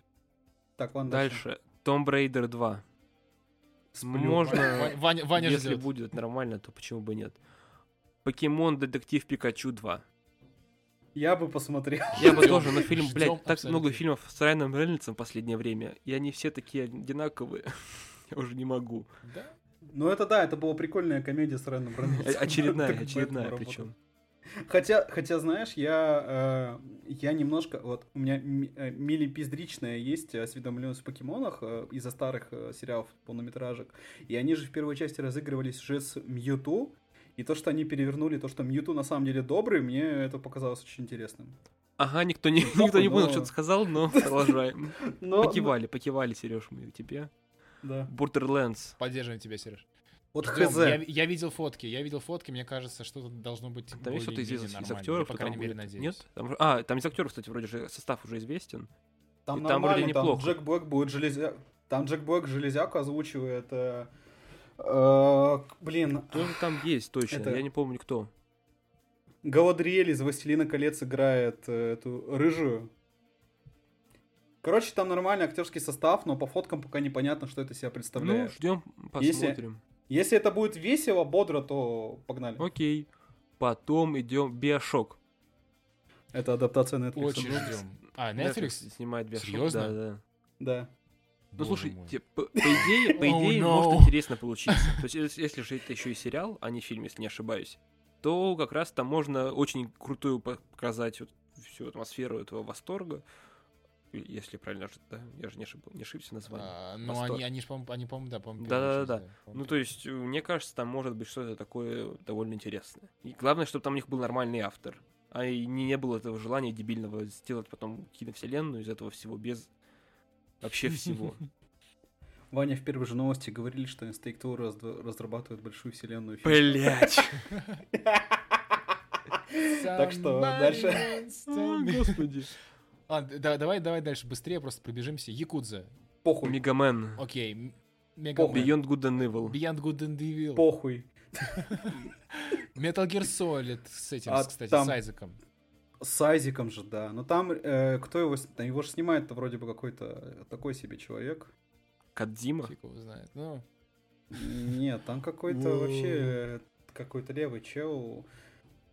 [SPEAKER 2] Так, ладно,
[SPEAKER 1] Дальше. Tomb Raider 2.
[SPEAKER 2] Сплю.
[SPEAKER 1] Можно,
[SPEAKER 3] Ва- Ваня, Ваня
[SPEAKER 1] если
[SPEAKER 3] ждет.
[SPEAKER 1] будет нормально, то почему бы нет. Покемон Детектив Пикачу 2.
[SPEAKER 2] Я бы посмотрел.
[SPEAKER 1] Я бы тоже, но фильм,
[SPEAKER 3] ждём
[SPEAKER 1] блядь, так
[SPEAKER 3] абсолютно.
[SPEAKER 1] много фильмов с Райаном Рейнольдсом в последнее время, и они все такие одинаковые. Я уже не могу.
[SPEAKER 3] Да?
[SPEAKER 2] Ну это да, это была прикольная комедия с Райаном
[SPEAKER 1] Э,
[SPEAKER 2] Рейнольдсом.
[SPEAKER 1] Очередная,
[SPEAKER 2] Так,
[SPEAKER 1] очередная
[SPEAKER 2] поэтому
[SPEAKER 1] причем.
[SPEAKER 2] Хотя, хотя, знаешь, я, э, я немножко, вот у меня э, мили пиздричная есть осведомленность в покемонах э, из-за старых э, сериалов полнометражек. И они же в первой части разыгрывали сюжет с Мьюту. И то, что они перевернули, то, что Мьюту на самом деле добрый, мне это показалось очень интересным.
[SPEAKER 1] Ага, никто не,
[SPEAKER 2] Похуй,
[SPEAKER 1] никто не понял,
[SPEAKER 2] но-
[SPEAKER 1] что ты сказал, но продолжаем.
[SPEAKER 2] Но,
[SPEAKER 1] Покивали, покивали, Сереж, мы тебе.
[SPEAKER 2] Да.
[SPEAKER 1] Borderlands.
[SPEAKER 3] Поддерживаем тебя, Сереж.
[SPEAKER 2] Вот
[SPEAKER 3] Ждём.
[SPEAKER 2] хз.
[SPEAKER 3] Я, я видел фотки, я видел фотки, мне кажется, что-то должно быть
[SPEAKER 1] Там есть кто-то из, из актеров,
[SPEAKER 3] Я, по крайней мере,
[SPEAKER 1] будет?
[SPEAKER 3] надеюсь.
[SPEAKER 1] Нет? Там а, там из актеров, кстати, вроде же состав уже известен.
[SPEAKER 2] Там
[SPEAKER 1] И там вроде
[SPEAKER 2] нормально, там,
[SPEAKER 1] неплохо.
[SPEAKER 2] Джек Блэк будет железя... Там Джек Блэк железяку озвучивает... э, блин,
[SPEAKER 1] Кто же там есть точно?
[SPEAKER 2] Это-
[SPEAKER 1] Я не помню кто.
[SPEAKER 2] Галадриэль из «Властелина колец» играет э, эту рыжую. Короче, там нормальный актерский состав, но по фоткам пока непонятно, что это себя
[SPEAKER 1] Ну,
[SPEAKER 2] представляет.
[SPEAKER 1] ждем,
[SPEAKER 2] Если-
[SPEAKER 1] посмотрим.
[SPEAKER 2] Если это будет весело, бодро, то погнали.
[SPEAKER 1] Окей. Потом идем Биошок.
[SPEAKER 2] Это адаптация Netflix.
[SPEAKER 3] Очень ждем. А, Netflix?
[SPEAKER 1] снимает Биошок.
[SPEAKER 3] Серьезно?
[SPEAKER 1] Да, да.
[SPEAKER 2] Да.
[SPEAKER 1] Ну слушай, по, по идее, по
[SPEAKER 3] Oh,
[SPEAKER 1] идее
[SPEAKER 3] no.
[SPEAKER 1] может интересно получиться. То есть, если, же это еще и сериал, а не фильм, если не ошибаюсь, то как раз там можно очень крутую показать вот всю атмосферу этого восторга. Если правильно, же, да, я же не, ошиб- не ошибся названием.
[SPEAKER 3] А, ну,
[SPEAKER 1] Восторг.
[SPEAKER 3] они, они, ж, по-моему, они, по-моему, да, по-моему, первую часть, по-моему,
[SPEAKER 1] Ну, то есть, э, мне кажется, там может быть что-то такое довольно интересное. И главное, чтобы там у них был нормальный автор. А и не, не было этого желания дебильного сделать потом киновселенную из этого всего без вообще всего.
[SPEAKER 2] Ваня в первой же новости говорили, что Take Two раз- разрабатывает большую вселенную.
[SPEAKER 1] Блять.
[SPEAKER 2] Так что, дальше.
[SPEAKER 1] Господи.
[SPEAKER 3] А, да, давай, давай дальше, быстрее просто пробежимся. Якудза.
[SPEAKER 2] Похуй.
[SPEAKER 1] Мегамен.
[SPEAKER 3] Окей. м- Мега
[SPEAKER 2] Похуй.
[SPEAKER 1] Beyond Good and Evil.
[SPEAKER 3] Beyond Good and Evil.
[SPEAKER 2] Похуй.
[SPEAKER 3] Metal Gear Solid с этим,
[SPEAKER 2] А
[SPEAKER 3] с, кстати,
[SPEAKER 2] там-
[SPEAKER 3] с Айзеком.
[SPEAKER 2] С Айзиком же, да. Но там, э, кто его... его же снимает-то вроде бы какой-то такой себе человек.
[SPEAKER 1] Кадзима.
[SPEAKER 3] Фиг его знает. Ну,
[SPEAKER 2] Нет, там какой-то вообще э, какой-то левый чел.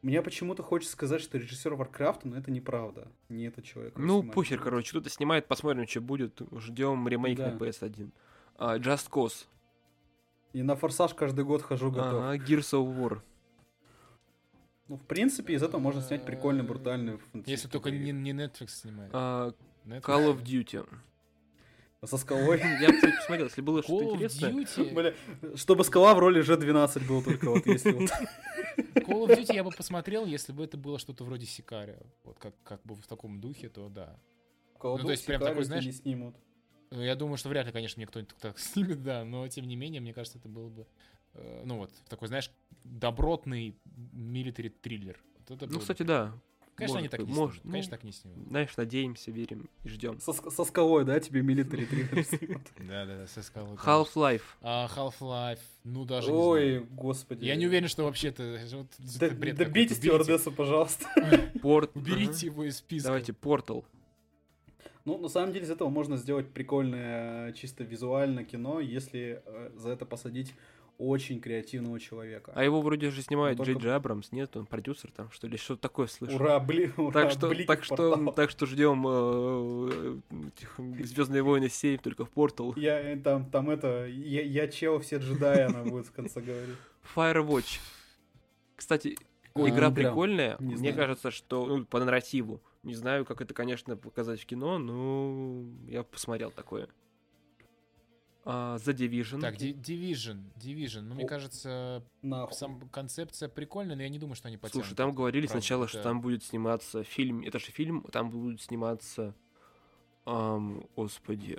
[SPEAKER 2] Мне почему-то хочется сказать, что режиссер Варкрафта, но это неправда. Не этот человек.
[SPEAKER 1] Ну,
[SPEAKER 2] снимает
[SPEAKER 1] похер,
[SPEAKER 2] фильм.
[SPEAKER 1] короче, кто-то снимает, посмотрим, что будет. Ждем ремейк
[SPEAKER 2] Да.
[SPEAKER 1] на PS1. А, Just Cause.
[SPEAKER 2] И на форсаж каждый год хожу готов.
[SPEAKER 1] Ага, Gears of War.
[SPEAKER 2] Ну, в принципе, из этого можно снять прикольный, брутальный
[SPEAKER 3] если только не, не Netflix снимает.
[SPEAKER 1] А,
[SPEAKER 3] Netflix.
[SPEAKER 1] Call of Duty.
[SPEAKER 2] Со скалой.
[SPEAKER 1] Я, кстати, посмотрел, если было что-то
[SPEAKER 3] Call of
[SPEAKER 1] интересное.
[SPEAKER 2] Бля, чтобы скала в роли G12 был только вот если вот.
[SPEAKER 3] Call of Duty я бы посмотрел, если бы это было что-то вроде Сикария. Вот как, как бы в таком духе, то да.
[SPEAKER 2] Колдун
[SPEAKER 3] Ну, то есть прям такой,
[SPEAKER 2] Сикарио
[SPEAKER 3] знаешь,
[SPEAKER 2] не снимут.
[SPEAKER 3] Ну, Я думаю, что вряд ли, конечно, мне кто-нибудь так снимет, да, но тем не менее, мне кажется, это было бы, ну вот, такой, знаешь, добротный милитари триллер. Вот это
[SPEAKER 1] Ну,
[SPEAKER 3] было бы-
[SPEAKER 1] кстати, да.
[SPEAKER 3] Конечно, они
[SPEAKER 1] может
[SPEAKER 3] так
[SPEAKER 1] быть,
[SPEAKER 3] не
[SPEAKER 1] может.
[SPEAKER 3] снимут. Конечно,
[SPEAKER 1] Ну,
[SPEAKER 3] так не снимут.
[SPEAKER 1] Знаешь, надеемся, верим и ждем.
[SPEAKER 2] Со, со скалой, да, тебе милитари триллер снимут.
[SPEAKER 3] Да, да, да, со скалой. конечно.
[SPEAKER 1] Half-Life.
[SPEAKER 3] А, Half-Life, ну даже
[SPEAKER 2] Ой, господи.
[SPEAKER 3] Я не уверен, что вообще это... бред
[SPEAKER 2] Добейте стюардессу, пожалуйста.
[SPEAKER 1] Порт.
[SPEAKER 3] Уберите его из списка.
[SPEAKER 1] Давайте, Portal.
[SPEAKER 2] Ну, на самом деле, из этого можно сделать прикольное, э, чисто визуально кино, если э, за это посадить очень креативного человека.
[SPEAKER 1] А его вроде же снимает Джей
[SPEAKER 2] только-
[SPEAKER 1] Джей Абрамс, нет? Он продюсер там, что ли? Что-то такое слышал.
[SPEAKER 2] Ура, блин, ура,
[SPEAKER 1] Так что,
[SPEAKER 2] блик
[SPEAKER 1] так что,
[SPEAKER 2] портал.
[SPEAKER 1] так что ждем Звездные войны 7 только в Portal.
[SPEAKER 2] Я э, там, там это, я, я чел, все джедаи, она будет в конце говорить.
[SPEAKER 1] Firewatch. Кстати,
[SPEAKER 2] Ой,
[SPEAKER 1] игра прикольная.
[SPEAKER 2] не
[SPEAKER 1] Мне
[SPEAKER 2] знаю.
[SPEAKER 1] кажется, что ну, по нарративу. Не знаю, как это, конечно, показать в кино, но я посмотрел такое. А, The Division.
[SPEAKER 3] Так, Ди- Division, Division. Ну, мне
[SPEAKER 2] О.
[SPEAKER 3] кажется,
[SPEAKER 2] Нахуй.
[SPEAKER 3] сам концепция прикольная, но я не думаю, что они потянут.
[SPEAKER 1] Слушай, там говорили
[SPEAKER 3] правда,
[SPEAKER 1] сначала,
[SPEAKER 3] это-
[SPEAKER 1] что там будет сниматься фильм. Это же фильм, там будут сниматься. ам, господи.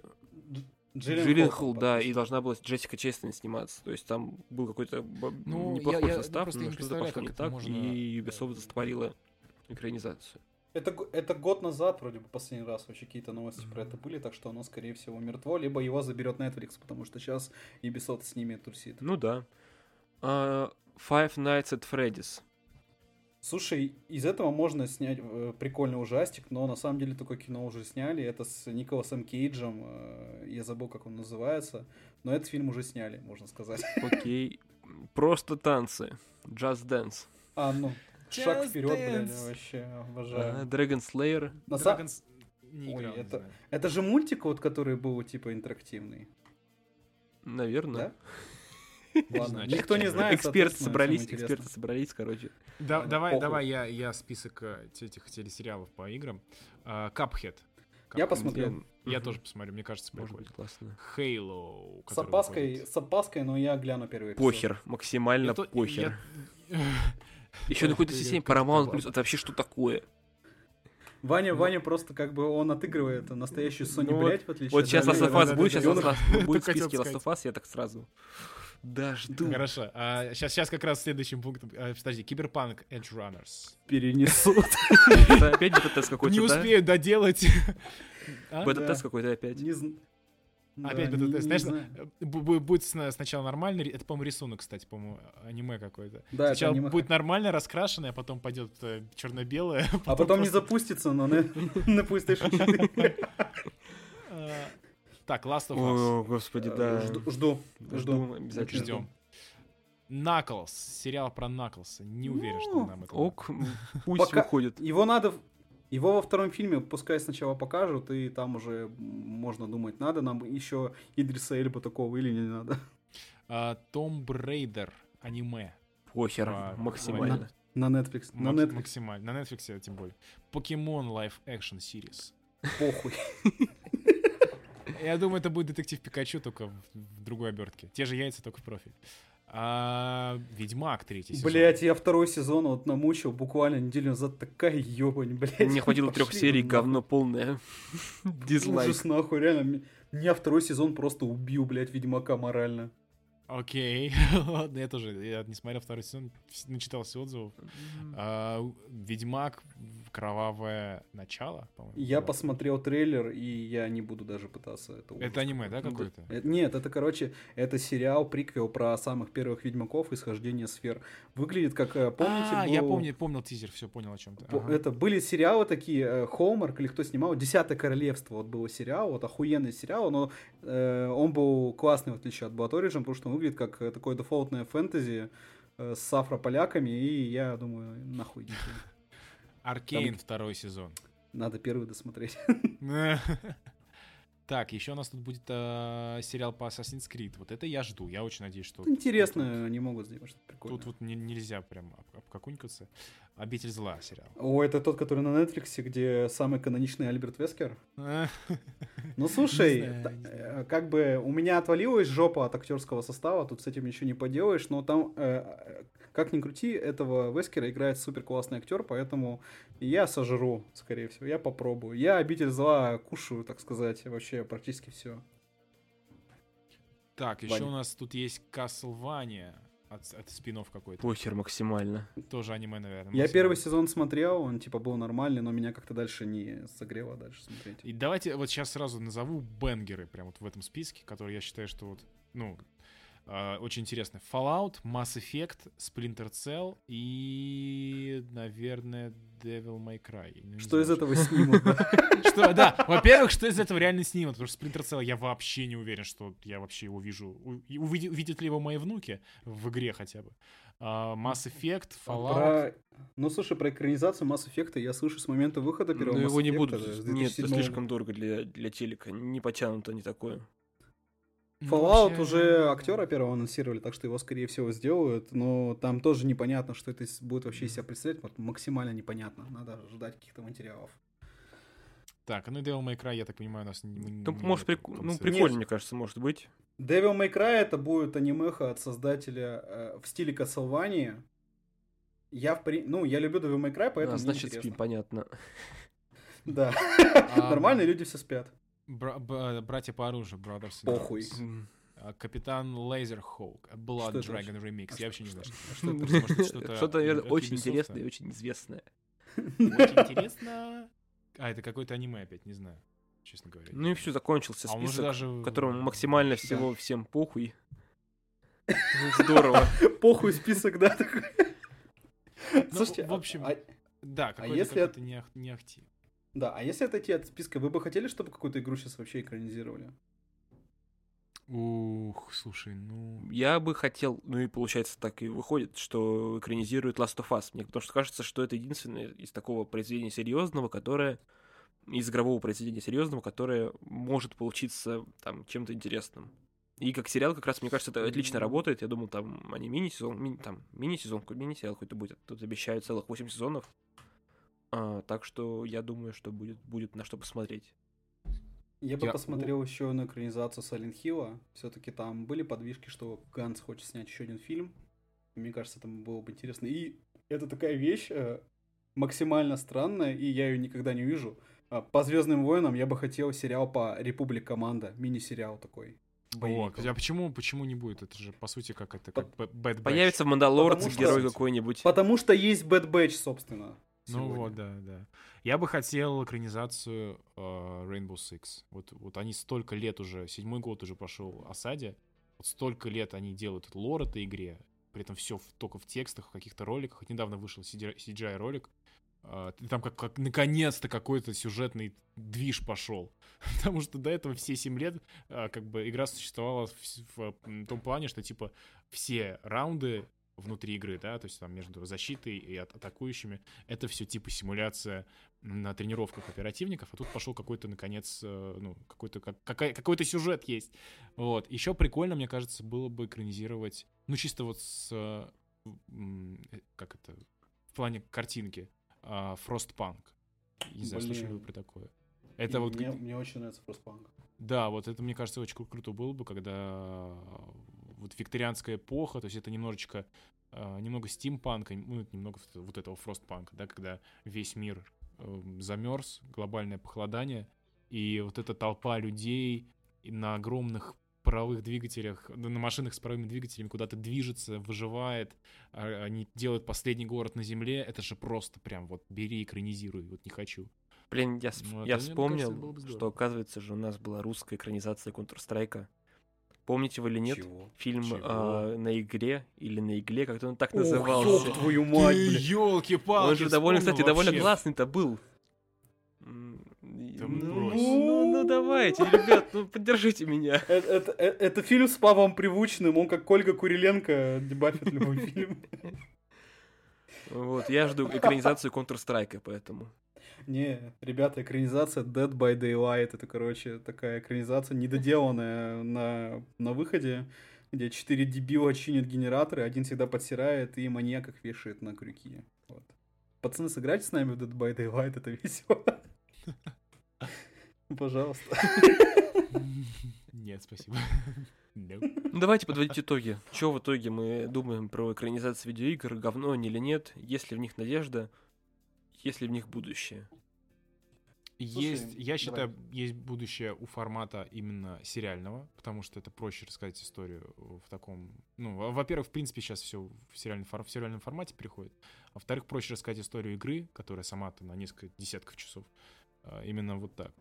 [SPEAKER 2] Дж-
[SPEAKER 1] Джилленхол, да, и должна была Джессика Честейн сниматься. То есть там был какой-то
[SPEAKER 3] Ну,
[SPEAKER 1] неплохой
[SPEAKER 3] я- я
[SPEAKER 1] состав,
[SPEAKER 3] просто
[SPEAKER 1] но что-то пошло не так,
[SPEAKER 3] можно,
[SPEAKER 1] и. Ubisoft застопорила экранизацию.
[SPEAKER 2] Это, это год назад, вроде бы, последний раз вообще какие-то новости про это были, так что оно, скорее всего, мертво, либо его заберет Netflix, потому что сейчас Ubisoft с ними тусит.
[SPEAKER 1] Ну да. А, Five Nights at Freddy's.
[SPEAKER 2] Слушай, из этого можно снять э, прикольный ужастик, но на самом деле такое кино уже сняли. Это с Николасом Кейджем, э, я забыл, как он называется, но этот фильм уже сняли, можно сказать.
[SPEAKER 1] Окей. Просто танцы. Just Dance.
[SPEAKER 2] А, ну, шаг вперед, блядь,
[SPEAKER 3] Dance.
[SPEAKER 2] вообще обожаю.
[SPEAKER 1] Dragon Slayer.
[SPEAKER 2] На
[SPEAKER 3] Dragons- Не
[SPEAKER 2] Ой, это-
[SPEAKER 3] знаю.
[SPEAKER 2] Это же мультик, вот, который был, типа, интерактивный,
[SPEAKER 1] Наверное.
[SPEAKER 2] да? Ладно,
[SPEAKER 3] знаю,
[SPEAKER 2] никто не знает.
[SPEAKER 1] Эксперты собрались, эксперты собрались, короче.
[SPEAKER 3] Да-
[SPEAKER 2] Ладно,
[SPEAKER 3] давай,
[SPEAKER 2] похуй.
[SPEAKER 3] давай я, я список э, этих телесериалов по играм. А, Cuphead.
[SPEAKER 2] Я
[SPEAKER 3] Cuphead.
[SPEAKER 2] посмотрел.
[SPEAKER 3] Я
[SPEAKER 1] Мгм.
[SPEAKER 3] тоже посмотрю, мне кажется,
[SPEAKER 1] Может
[SPEAKER 3] прикольно.
[SPEAKER 1] быть, классно.
[SPEAKER 3] Halo.
[SPEAKER 2] С опаской,
[SPEAKER 3] выходит.
[SPEAKER 2] с опаской, но я гляну первый эпизод.
[SPEAKER 1] Похер. Максимально
[SPEAKER 3] Это-
[SPEAKER 1] похер.
[SPEAKER 3] я-
[SPEAKER 1] Еще на какой-то
[SPEAKER 3] Ой,
[SPEAKER 1] системе Paramount
[SPEAKER 3] это
[SPEAKER 1] Plus. Это вообще что такое?
[SPEAKER 2] Ваня,
[SPEAKER 1] Ну.
[SPEAKER 2] Ваня просто как бы он отыгрывает настоящую Sony,
[SPEAKER 1] Ну
[SPEAKER 2] блядь, в отличие
[SPEAKER 1] Вот
[SPEAKER 2] от
[SPEAKER 1] сейчас. Last of Us будет, сейчас Last of Us будет в списке Last of Us, я так сразу. Да, жду.
[SPEAKER 3] Хорошо. сейчас, сейчас как раз следующим пунктом. э, подожди, Киберпанк Edge Runners.
[SPEAKER 2] перенесут.
[SPEAKER 1] Это опять бета-тест какой-то,
[SPEAKER 3] Не успею доделать. А?
[SPEAKER 1] Бета-тест
[SPEAKER 2] Да.
[SPEAKER 1] какой-то опять.
[SPEAKER 2] Не
[SPEAKER 3] Опять
[SPEAKER 2] Да,
[SPEAKER 3] бета-тест.
[SPEAKER 2] не- не
[SPEAKER 3] Знаешь, э, бу- бу- будет сна- сначала нормальный, это, по-моему, рисунок, кстати, по-моему, аниме какое-то.
[SPEAKER 2] Да,
[SPEAKER 3] Сначала
[SPEAKER 2] аниме.
[SPEAKER 3] будет нормально раскрашенное, а потом пойдет черно-белое.
[SPEAKER 2] А потом не
[SPEAKER 3] просто-
[SPEAKER 2] запустится на, на на PlayStation 4.
[SPEAKER 3] А, Так, Last of Us.
[SPEAKER 1] О, господи, да.
[SPEAKER 2] Жду, жду.
[SPEAKER 1] Обязательно.
[SPEAKER 3] Ждем. Knuckles. Сериал про Наклса. Не уверен, что
[SPEAKER 2] Ну,
[SPEAKER 3] нам это...
[SPEAKER 1] Ок, пусть
[SPEAKER 2] Пока-
[SPEAKER 1] выходит.
[SPEAKER 2] Его надо... Его во втором фильме пускай сначала покажут, и там уже можно думать, надо нам еще Идриса Эльба такого или не надо.
[SPEAKER 3] А, Том Брейдер. Аниме.
[SPEAKER 1] Похер,
[SPEAKER 3] Про-
[SPEAKER 1] максимально.
[SPEAKER 2] На Netflix. На
[SPEAKER 3] Макс-
[SPEAKER 2] Netflix.
[SPEAKER 3] Максимально. На Netflix тем более. Покемон Live Action Series.
[SPEAKER 2] Похуй.
[SPEAKER 3] Я думаю, это будет детектив Пикачу, только в, в другой обертке. Те же яйца, только в профиль. А, Ведьмак третий сезон.
[SPEAKER 2] Блять, я второй сезон вот намучил буквально неделю назад. Такая ебань, блядь.
[SPEAKER 1] Мне хватило трех серий, говно полное. Дизлайк.
[SPEAKER 2] Ужас нахуй, реально. Меня второй сезон просто убил, блядь, Ведьмака морально.
[SPEAKER 3] Окей. Ладно, я тоже. Я не смотрел второй сезон, начитался отзывов. А, Ведьмак, кровавое начало, по-моему.
[SPEAKER 2] Я посмотрел трейлер, и я не буду даже пытаться это ужас
[SPEAKER 3] Это аниме, да, какое-то?
[SPEAKER 2] Э, Нет, это, короче, это сериал, приквел про самых первых ведьмаков и схождение сфер. Выглядит как, э, помните,
[SPEAKER 3] а, я
[SPEAKER 2] был-
[SPEAKER 3] помню, помнил тизер, все понял о чем-то.
[SPEAKER 2] По- Это были сериалы такие, э, Хоумарк или кто снимал, Десятое королевство, вот был сериал, вот охуенный сериал, но э, он был классный, в отличие от Blood Origin, потому что он выглядит как такое дефолтное фэнтези с афрополяками, и я думаю, нахуй.
[SPEAKER 3] Аркейн второй сезон.
[SPEAKER 2] Надо первый досмотреть.
[SPEAKER 3] Так, еще у нас тут будет э, сериал по Assassin's Creed. Вот это я жду. Я очень надеюсь, что...
[SPEAKER 2] Интересно, они могут сделать что-то прикольное.
[SPEAKER 3] Тут вот не- нельзя прям об- обкакунькаться. Обитель зла сериал.
[SPEAKER 2] О, это тот, который на Netflix, где самый каноничный Альберт Вескер.
[SPEAKER 3] А,
[SPEAKER 2] Ну слушай, э, как бы у меня отвалилась жопа от актерского состава, тут с этим ничего не поделаешь, но там, э, как ни крути, этого Вескера играет супер классный актер, поэтому я сожру, скорее всего, я попробую. Я обитель зла кушаю, так сказать, вообще практически все.
[SPEAKER 3] Так, еще
[SPEAKER 2] Ваня.
[SPEAKER 3] у нас тут есть Castlevania. От, это спин какой-то.
[SPEAKER 1] Похер максимально.
[SPEAKER 3] Тоже аниме, наверное.
[SPEAKER 2] Я
[SPEAKER 3] максимум.
[SPEAKER 2] первый сезон смотрел, он типа был нормальный, но меня как-то дальше не согрело дальше смотреть.
[SPEAKER 3] И давайте вот сейчас сразу назову бенгеры прям вот в этом списке, которые я считаю, что вот, ну, очень интересны. Fallout, Mass Effect, Splinter Cell и, наверное, Devil May Cry. Ну, не
[SPEAKER 2] Что из этого снимут? да?
[SPEAKER 3] Что, да, во-первых, что из этого реально снимут, потому что Splinter Cell я вообще не уверен, что я вообще его вижу. Увидят ли его мои внуки в игре хотя бы. А, Mass Effect, Fallout.
[SPEAKER 2] Про... Ну, слушай, про экранизацию Mass Effect я слышу с момента выхода
[SPEAKER 1] Но
[SPEAKER 2] первого Mass
[SPEAKER 1] Ну, его не будут. Нет, это
[SPEAKER 2] 2007
[SPEAKER 1] слишком дорого для, для телека. Не потянуто, не такое.
[SPEAKER 3] Ну,
[SPEAKER 2] Fallout
[SPEAKER 3] вообще,
[SPEAKER 2] уже актера первого анонсировали, так что его, скорее всего, сделают. Но там тоже непонятно, что это будет вообще из себя представлять. Вот максимально непонятно. Надо ждать каких-то материалов.
[SPEAKER 3] Так, ну и Devil May Cry, я так понимаю, у нас... не-
[SPEAKER 1] Ну, может, прик- ну, прикольно, мне кажется, может быть.
[SPEAKER 2] Devil May Cry это будет анимеха от создателя э, в стиле Castlevania. Я, в при... ну, я люблю Devil May Cry, поэтому
[SPEAKER 1] А, значит, спим, понятно.
[SPEAKER 2] Да.
[SPEAKER 3] А,
[SPEAKER 2] Нормальные люди все спят.
[SPEAKER 3] Бра- б- братья по оружию, Brothers in
[SPEAKER 2] Похуй.
[SPEAKER 3] А, Капитан Лазерхоук, Blood
[SPEAKER 2] Что это
[SPEAKER 3] Dragon Remix.
[SPEAKER 2] А
[SPEAKER 3] Я
[SPEAKER 2] что-
[SPEAKER 3] вообще не знаю. что-то
[SPEAKER 1] Что-то, наверное, очень интересное и очень известное.
[SPEAKER 3] Очень интересно. А, это какое-то аниме опять, не знаю, честно говоря.
[SPEAKER 1] Ну и все, закончился
[SPEAKER 3] А
[SPEAKER 1] список,
[SPEAKER 3] даже...
[SPEAKER 1] которому максимально
[SPEAKER 2] Да.
[SPEAKER 1] всего всем похуй. Здорово.
[SPEAKER 2] Похуй список, да, такой.
[SPEAKER 3] Ну,
[SPEAKER 2] Слушайте,
[SPEAKER 3] в общем,
[SPEAKER 2] а-
[SPEAKER 3] Да, какой-то не ахти.
[SPEAKER 2] Да, а если отойти от списка, вы бы хотели, чтобы какую-то игру сейчас вообще экранизировали?
[SPEAKER 3] Ух, слушай, ну...
[SPEAKER 1] Я бы хотел, ну и получается так и выходит, что экранизирует Last of Us. Мне потому что кажется, что это единственное из такого произведения серьезного, которое из игрового произведения серьезного, которое может получиться там чем-то интересным. И как сериал, как раз, мне кажется, это отлично работает. Я думал, там они мини-сезон, мини, там мини-сезон, мини-сериал какой-то будет. Тут обещают целых 8 сезонов. А, так что я думаю, что будет, будет на что посмотреть.
[SPEAKER 2] Я бы
[SPEAKER 3] Я-
[SPEAKER 2] посмотрел еще на экранизацию Silent Hill. Все-таки там были подвижки, что Ганс хочет снять еще один фильм. Мне кажется, там было бы интересно. И это такая вещь э, максимально странная, и я ее никогда не вижу. А, По Звездным войнам я бы хотел сериал по Републик Команда, мини-сериал такой.
[SPEAKER 3] О,
[SPEAKER 2] боевик.
[SPEAKER 3] а почему, почему не будет? Это же, по сути, как это, как Bad Batch.
[SPEAKER 1] Появится в Мандалорце герой какой-нибудь.
[SPEAKER 2] Потому что есть Bad Batch, собственно.
[SPEAKER 3] Ну
[SPEAKER 2] сегодня.
[SPEAKER 3] вот, да, да. Я бы хотел экранизацию э, Rainbow Six. Вот, вот они столько лет уже, седьмой год уже пошел осаде. Вот столько лет они делают лор этой игре. При этом все только в текстах, в каких-то роликах. Вот недавно вышел CGI ролик. э, там как, как наконец-то какой-то сюжетный движ пошел. Потому что до этого все 7 лет э, как бы игра существовала в, в, м, том плане, что типа все раунды внутри игры, да, то есть там между защитой и атакующими, это все типа симуляция на тренировках оперативников, а тут пошел какой-то, наконец, э, ну, какой-то, как, какой-то сюжет есть. Вот. Еще прикольно, мне кажется, было бы экранизировать, ну, чисто вот с, э, как это, в плане картинки, а, Frostpunk. Не знаю, слышали вы
[SPEAKER 2] Блин.
[SPEAKER 3] про такое? Это вот
[SPEAKER 2] мне, мне очень нравится Frostpunk.
[SPEAKER 3] да, вот это, мне кажется, очень кру- круто было бы, когда вот викторианская эпоха, то есть это немножечко, а, немного стимпанка, ну, немного вот- этого фростпанка, да, когда весь мир эм, замерз, глобальное похолодание, и вот эта толпа людей на огромных паровых двигателях, на машинах с паровыми двигателями куда-то движется, выживает, а, они делают последний город на Земле, это же просто прям вот бери, экранизируй, вот не хочу.
[SPEAKER 1] Блин, я, ну, я вспомнил, кажется, что, оказывается же, у нас была русская экранизация Counter-Strike. Помните вы или нет? Чего? Фильм Чего? Э, на игре или на игле, как-то он так Ох, назывался.
[SPEAKER 2] Ох, твою мать, блин.
[SPEAKER 3] Ёлки-палки,
[SPEAKER 1] Он же довольно, кстати, вообще. довольно классный-то был.
[SPEAKER 3] Да ну,
[SPEAKER 1] ну, ну, давайте, ребят, ну поддержите меня.
[SPEAKER 2] Это, это, это фильм с Павлом Привучным, он как Ольга Куриленко дебафит любой фильм.
[SPEAKER 1] Вот, я жду экранизацию Counter-Strike, поэтому.
[SPEAKER 2] Не, ребята, экранизация Dead by Daylight, это, короче, такая экранизация недоделанная на, на выходе, где четыре дебила чинят генераторы, один всегда подсирает и маньяк их вешает на крюки. Вот. Пацаны, сыграйте с нами в Dead by Daylight, это весело. Пожалуйста.
[SPEAKER 3] Нет, спасибо.
[SPEAKER 1] Ну, давайте подводить итоги. Что в итоге мы думаем про экранизацию видеоигр, говно они или нет, есть ли в них надежда, есть ли в них будущее?
[SPEAKER 3] Есть, Слушай, я считаю, давай. есть будущее у формата именно сериального, потому что это проще рассказать историю в таком... Ну, во-первых, в принципе, сейчас все в сериальном, в сериальном формате переходит. А во-вторых, проще рассказать историю игры, которая сама-то на несколько десятков часов. А, именно вот так.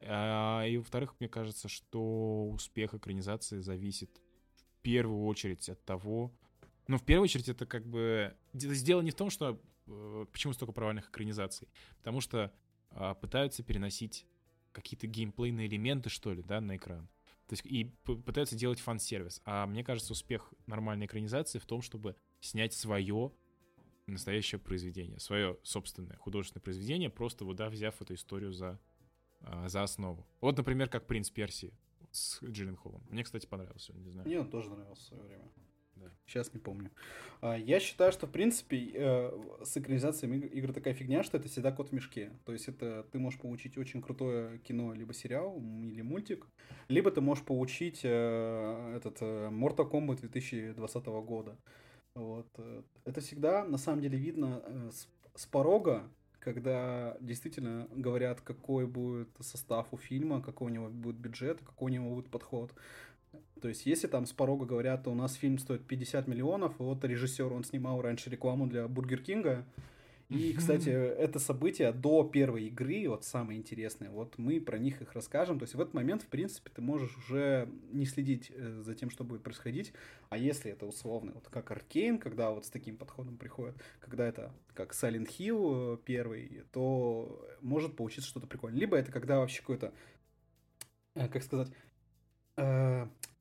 [SPEAKER 3] А, и во-вторых, мне кажется, что успех экранизации зависит в первую очередь от того... Ну, в первую очередь, это как бы... Дело не в том, что почему столько провальных экранизаций? Потому что а, пытаются переносить какие-то геймплейные элементы, что ли, да, на экран. То есть и пытаются делать фан-сервис. А мне кажется, успех нормальной экранизации в том, чтобы снять свое настоящее произведение, свое собственное художественное произведение, просто вот, да, взяв эту историю за, а, за основу. Вот, например, как «Принц Персии» с Джиллен Холлом. Мне, кстати, понравился, не знаю.
[SPEAKER 2] Мне он тоже нравился в свое время. Да. Сейчас не помню. А, я считаю, что, в принципе, э, с экранизацией игр такая фигня, что это всегда кот в мешке. То есть это ты можешь получить очень крутое кино, либо сериал, или мультик, либо ты можешь получить э, этот э, Mortal Kombat 2020 года. Вот. Это всегда, на самом деле, видно с, с порога, когда действительно говорят, какой будет состав у фильма, какой у него будет бюджет, какой у него будет подход. То есть, если там с порога говорят, у нас фильм стоит 50 миллионов, вот режиссер, он снимал раньше рекламу для Бургер Кинга, и, кстати, это событие до первой игры, вот самое интересное, вот мы про них их расскажем. То есть в этот момент, в принципе, ты можешь уже не следить э, за тем, что будет происходить. А если это условно, вот как Arcane, когда вот с таким подходом приходит, когда это как Silent Hill первый, то может получиться что-то прикольное. Либо это когда вообще какой-то, э, как сказать,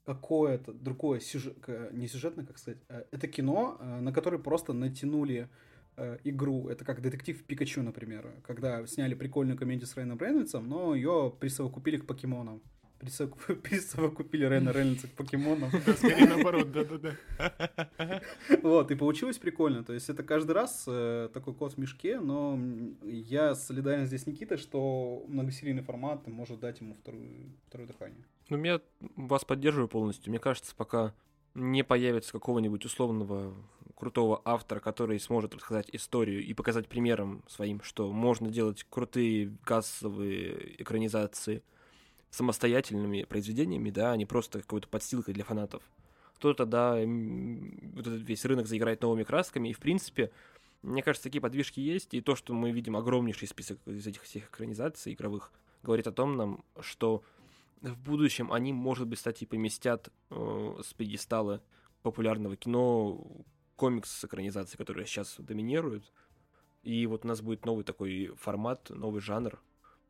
[SPEAKER 2] какое-то другое сюжет, не сюжетное, как сказать, э, это кино, э, на которое просто натянули э, игру. Это как детектив Пикачу, например, когда сняли прикольную комедию с Райаном Рейнольдсом, но ее присовокупили к покемонам. Присовокупили Райана Рейнольдса к покемонам.
[SPEAKER 3] Скорее наоборот, да-да-да.
[SPEAKER 2] Вот, и получилось прикольно. То есть это каждый раз такой кот в мешке, но я солидарен здесь Никитой, что многосерийный формат может дать ему второе дыхание.
[SPEAKER 1] Ну, я вас поддерживаю полностью. Мне кажется, пока не появится какого-нибудь условного крутого автора, который сможет рассказать историю и показать примером своим, что можно делать крутые кассовые экранизации самостоятельными произведениями, да, а не просто какой-то подстилкой для фанатов, то тогда вот этот весь рынок заиграет новыми красками, и, в принципе, мне кажется, такие подвижки есть, и то, что мы видим огромнейший список из этих всех экранизаций игровых, говорит о том нам, что в будущем они, может быть, кстати, поместят э, с пьедестала популярного кино комикс с экранизацией, которая сейчас доминирует. И вот у нас будет новый такой формат, новый жанр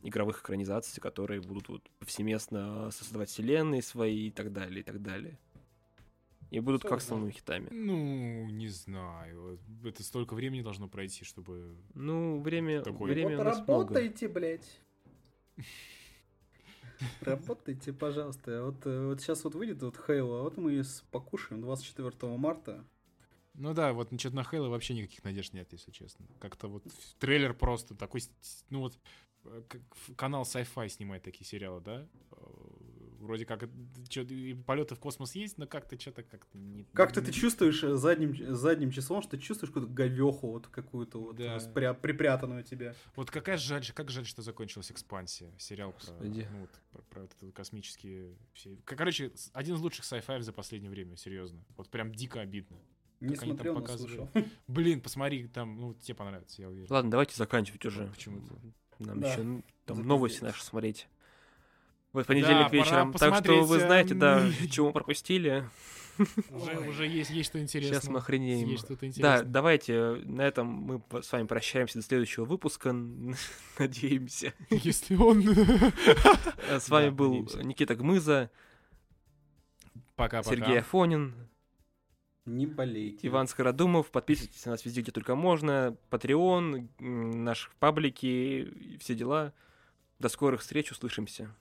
[SPEAKER 1] игровых экранизаций, которые будут вот повсеместно создавать вселенные свои и так далее, и так далее. И будут Все как основными хитами.
[SPEAKER 3] Ну, не знаю. Это столько времени должно пройти, чтобы...
[SPEAKER 1] Ну, время,
[SPEAKER 2] такое...
[SPEAKER 1] время
[SPEAKER 2] вот работайте, много. блядь. Работайте, пожалуйста. Вот, э, вот сейчас вот выйдет вот Хейла, вот мы покушаем 24 марта.
[SPEAKER 3] Ну да, вот что-то на Хейла вообще никаких надежд нет, если честно. Как-то вот трейлер просто такой, ну вот, э, канал Sci-Fi снимает такие сериалы, да? Э, вроде как чё, и полеты в космос есть, но как-то что-то как-то не...
[SPEAKER 2] Как-то ты чувствуешь э, задним, задним числом, что ты чувствуешь какую-то говеху вот какую-то вот
[SPEAKER 3] Да.
[SPEAKER 2] э, спря- припрятанную тебе.
[SPEAKER 3] Вот какая жаль, как жаль, что закончилась экспансия, сериал про,
[SPEAKER 1] Господи.
[SPEAKER 3] ну, вот, про, про вот это космические все. Короче, один из лучших sci-fi за последнее время, серьезно. Вот прям дико обидно.
[SPEAKER 2] Не
[SPEAKER 3] Как они там
[SPEAKER 2] смотрел, но
[SPEAKER 3] показывали.
[SPEAKER 2] слышал.
[SPEAKER 3] Блин, посмотри, там, ну, тебе понравится, я уверен.
[SPEAKER 1] Ладно, давайте заканчивать уже.
[SPEAKER 3] Почему-то.
[SPEAKER 1] Нам
[SPEAKER 2] Да.
[SPEAKER 1] еще ну, там
[SPEAKER 2] Запиздец.
[SPEAKER 1] новости наши смотреть. Вот понедельник
[SPEAKER 3] пора
[SPEAKER 1] вечером. Так что вы
[SPEAKER 3] э,
[SPEAKER 1] знаете, да, чего мы пропустили.
[SPEAKER 3] Уже, уже есть, есть что интересно.
[SPEAKER 1] Сейчас мы охренеем.
[SPEAKER 3] Есть что-то
[SPEAKER 1] Да,
[SPEAKER 3] интересное.
[SPEAKER 1] давайте на этом мы с вами прощаемся до следующего выпуска. Надеемся.
[SPEAKER 3] Если он...
[SPEAKER 1] Э, С вами
[SPEAKER 3] Да,
[SPEAKER 1] был
[SPEAKER 3] надеемся.
[SPEAKER 1] Никита Гмыза,
[SPEAKER 3] Пока-пока.
[SPEAKER 1] Сергей Афонин,
[SPEAKER 2] Не болейте.
[SPEAKER 1] Иван Скородумов. Подписывайтесь на нас везде, где только можно. Patreon, наши паблики, и все дела. До скорых встреч, услышимся.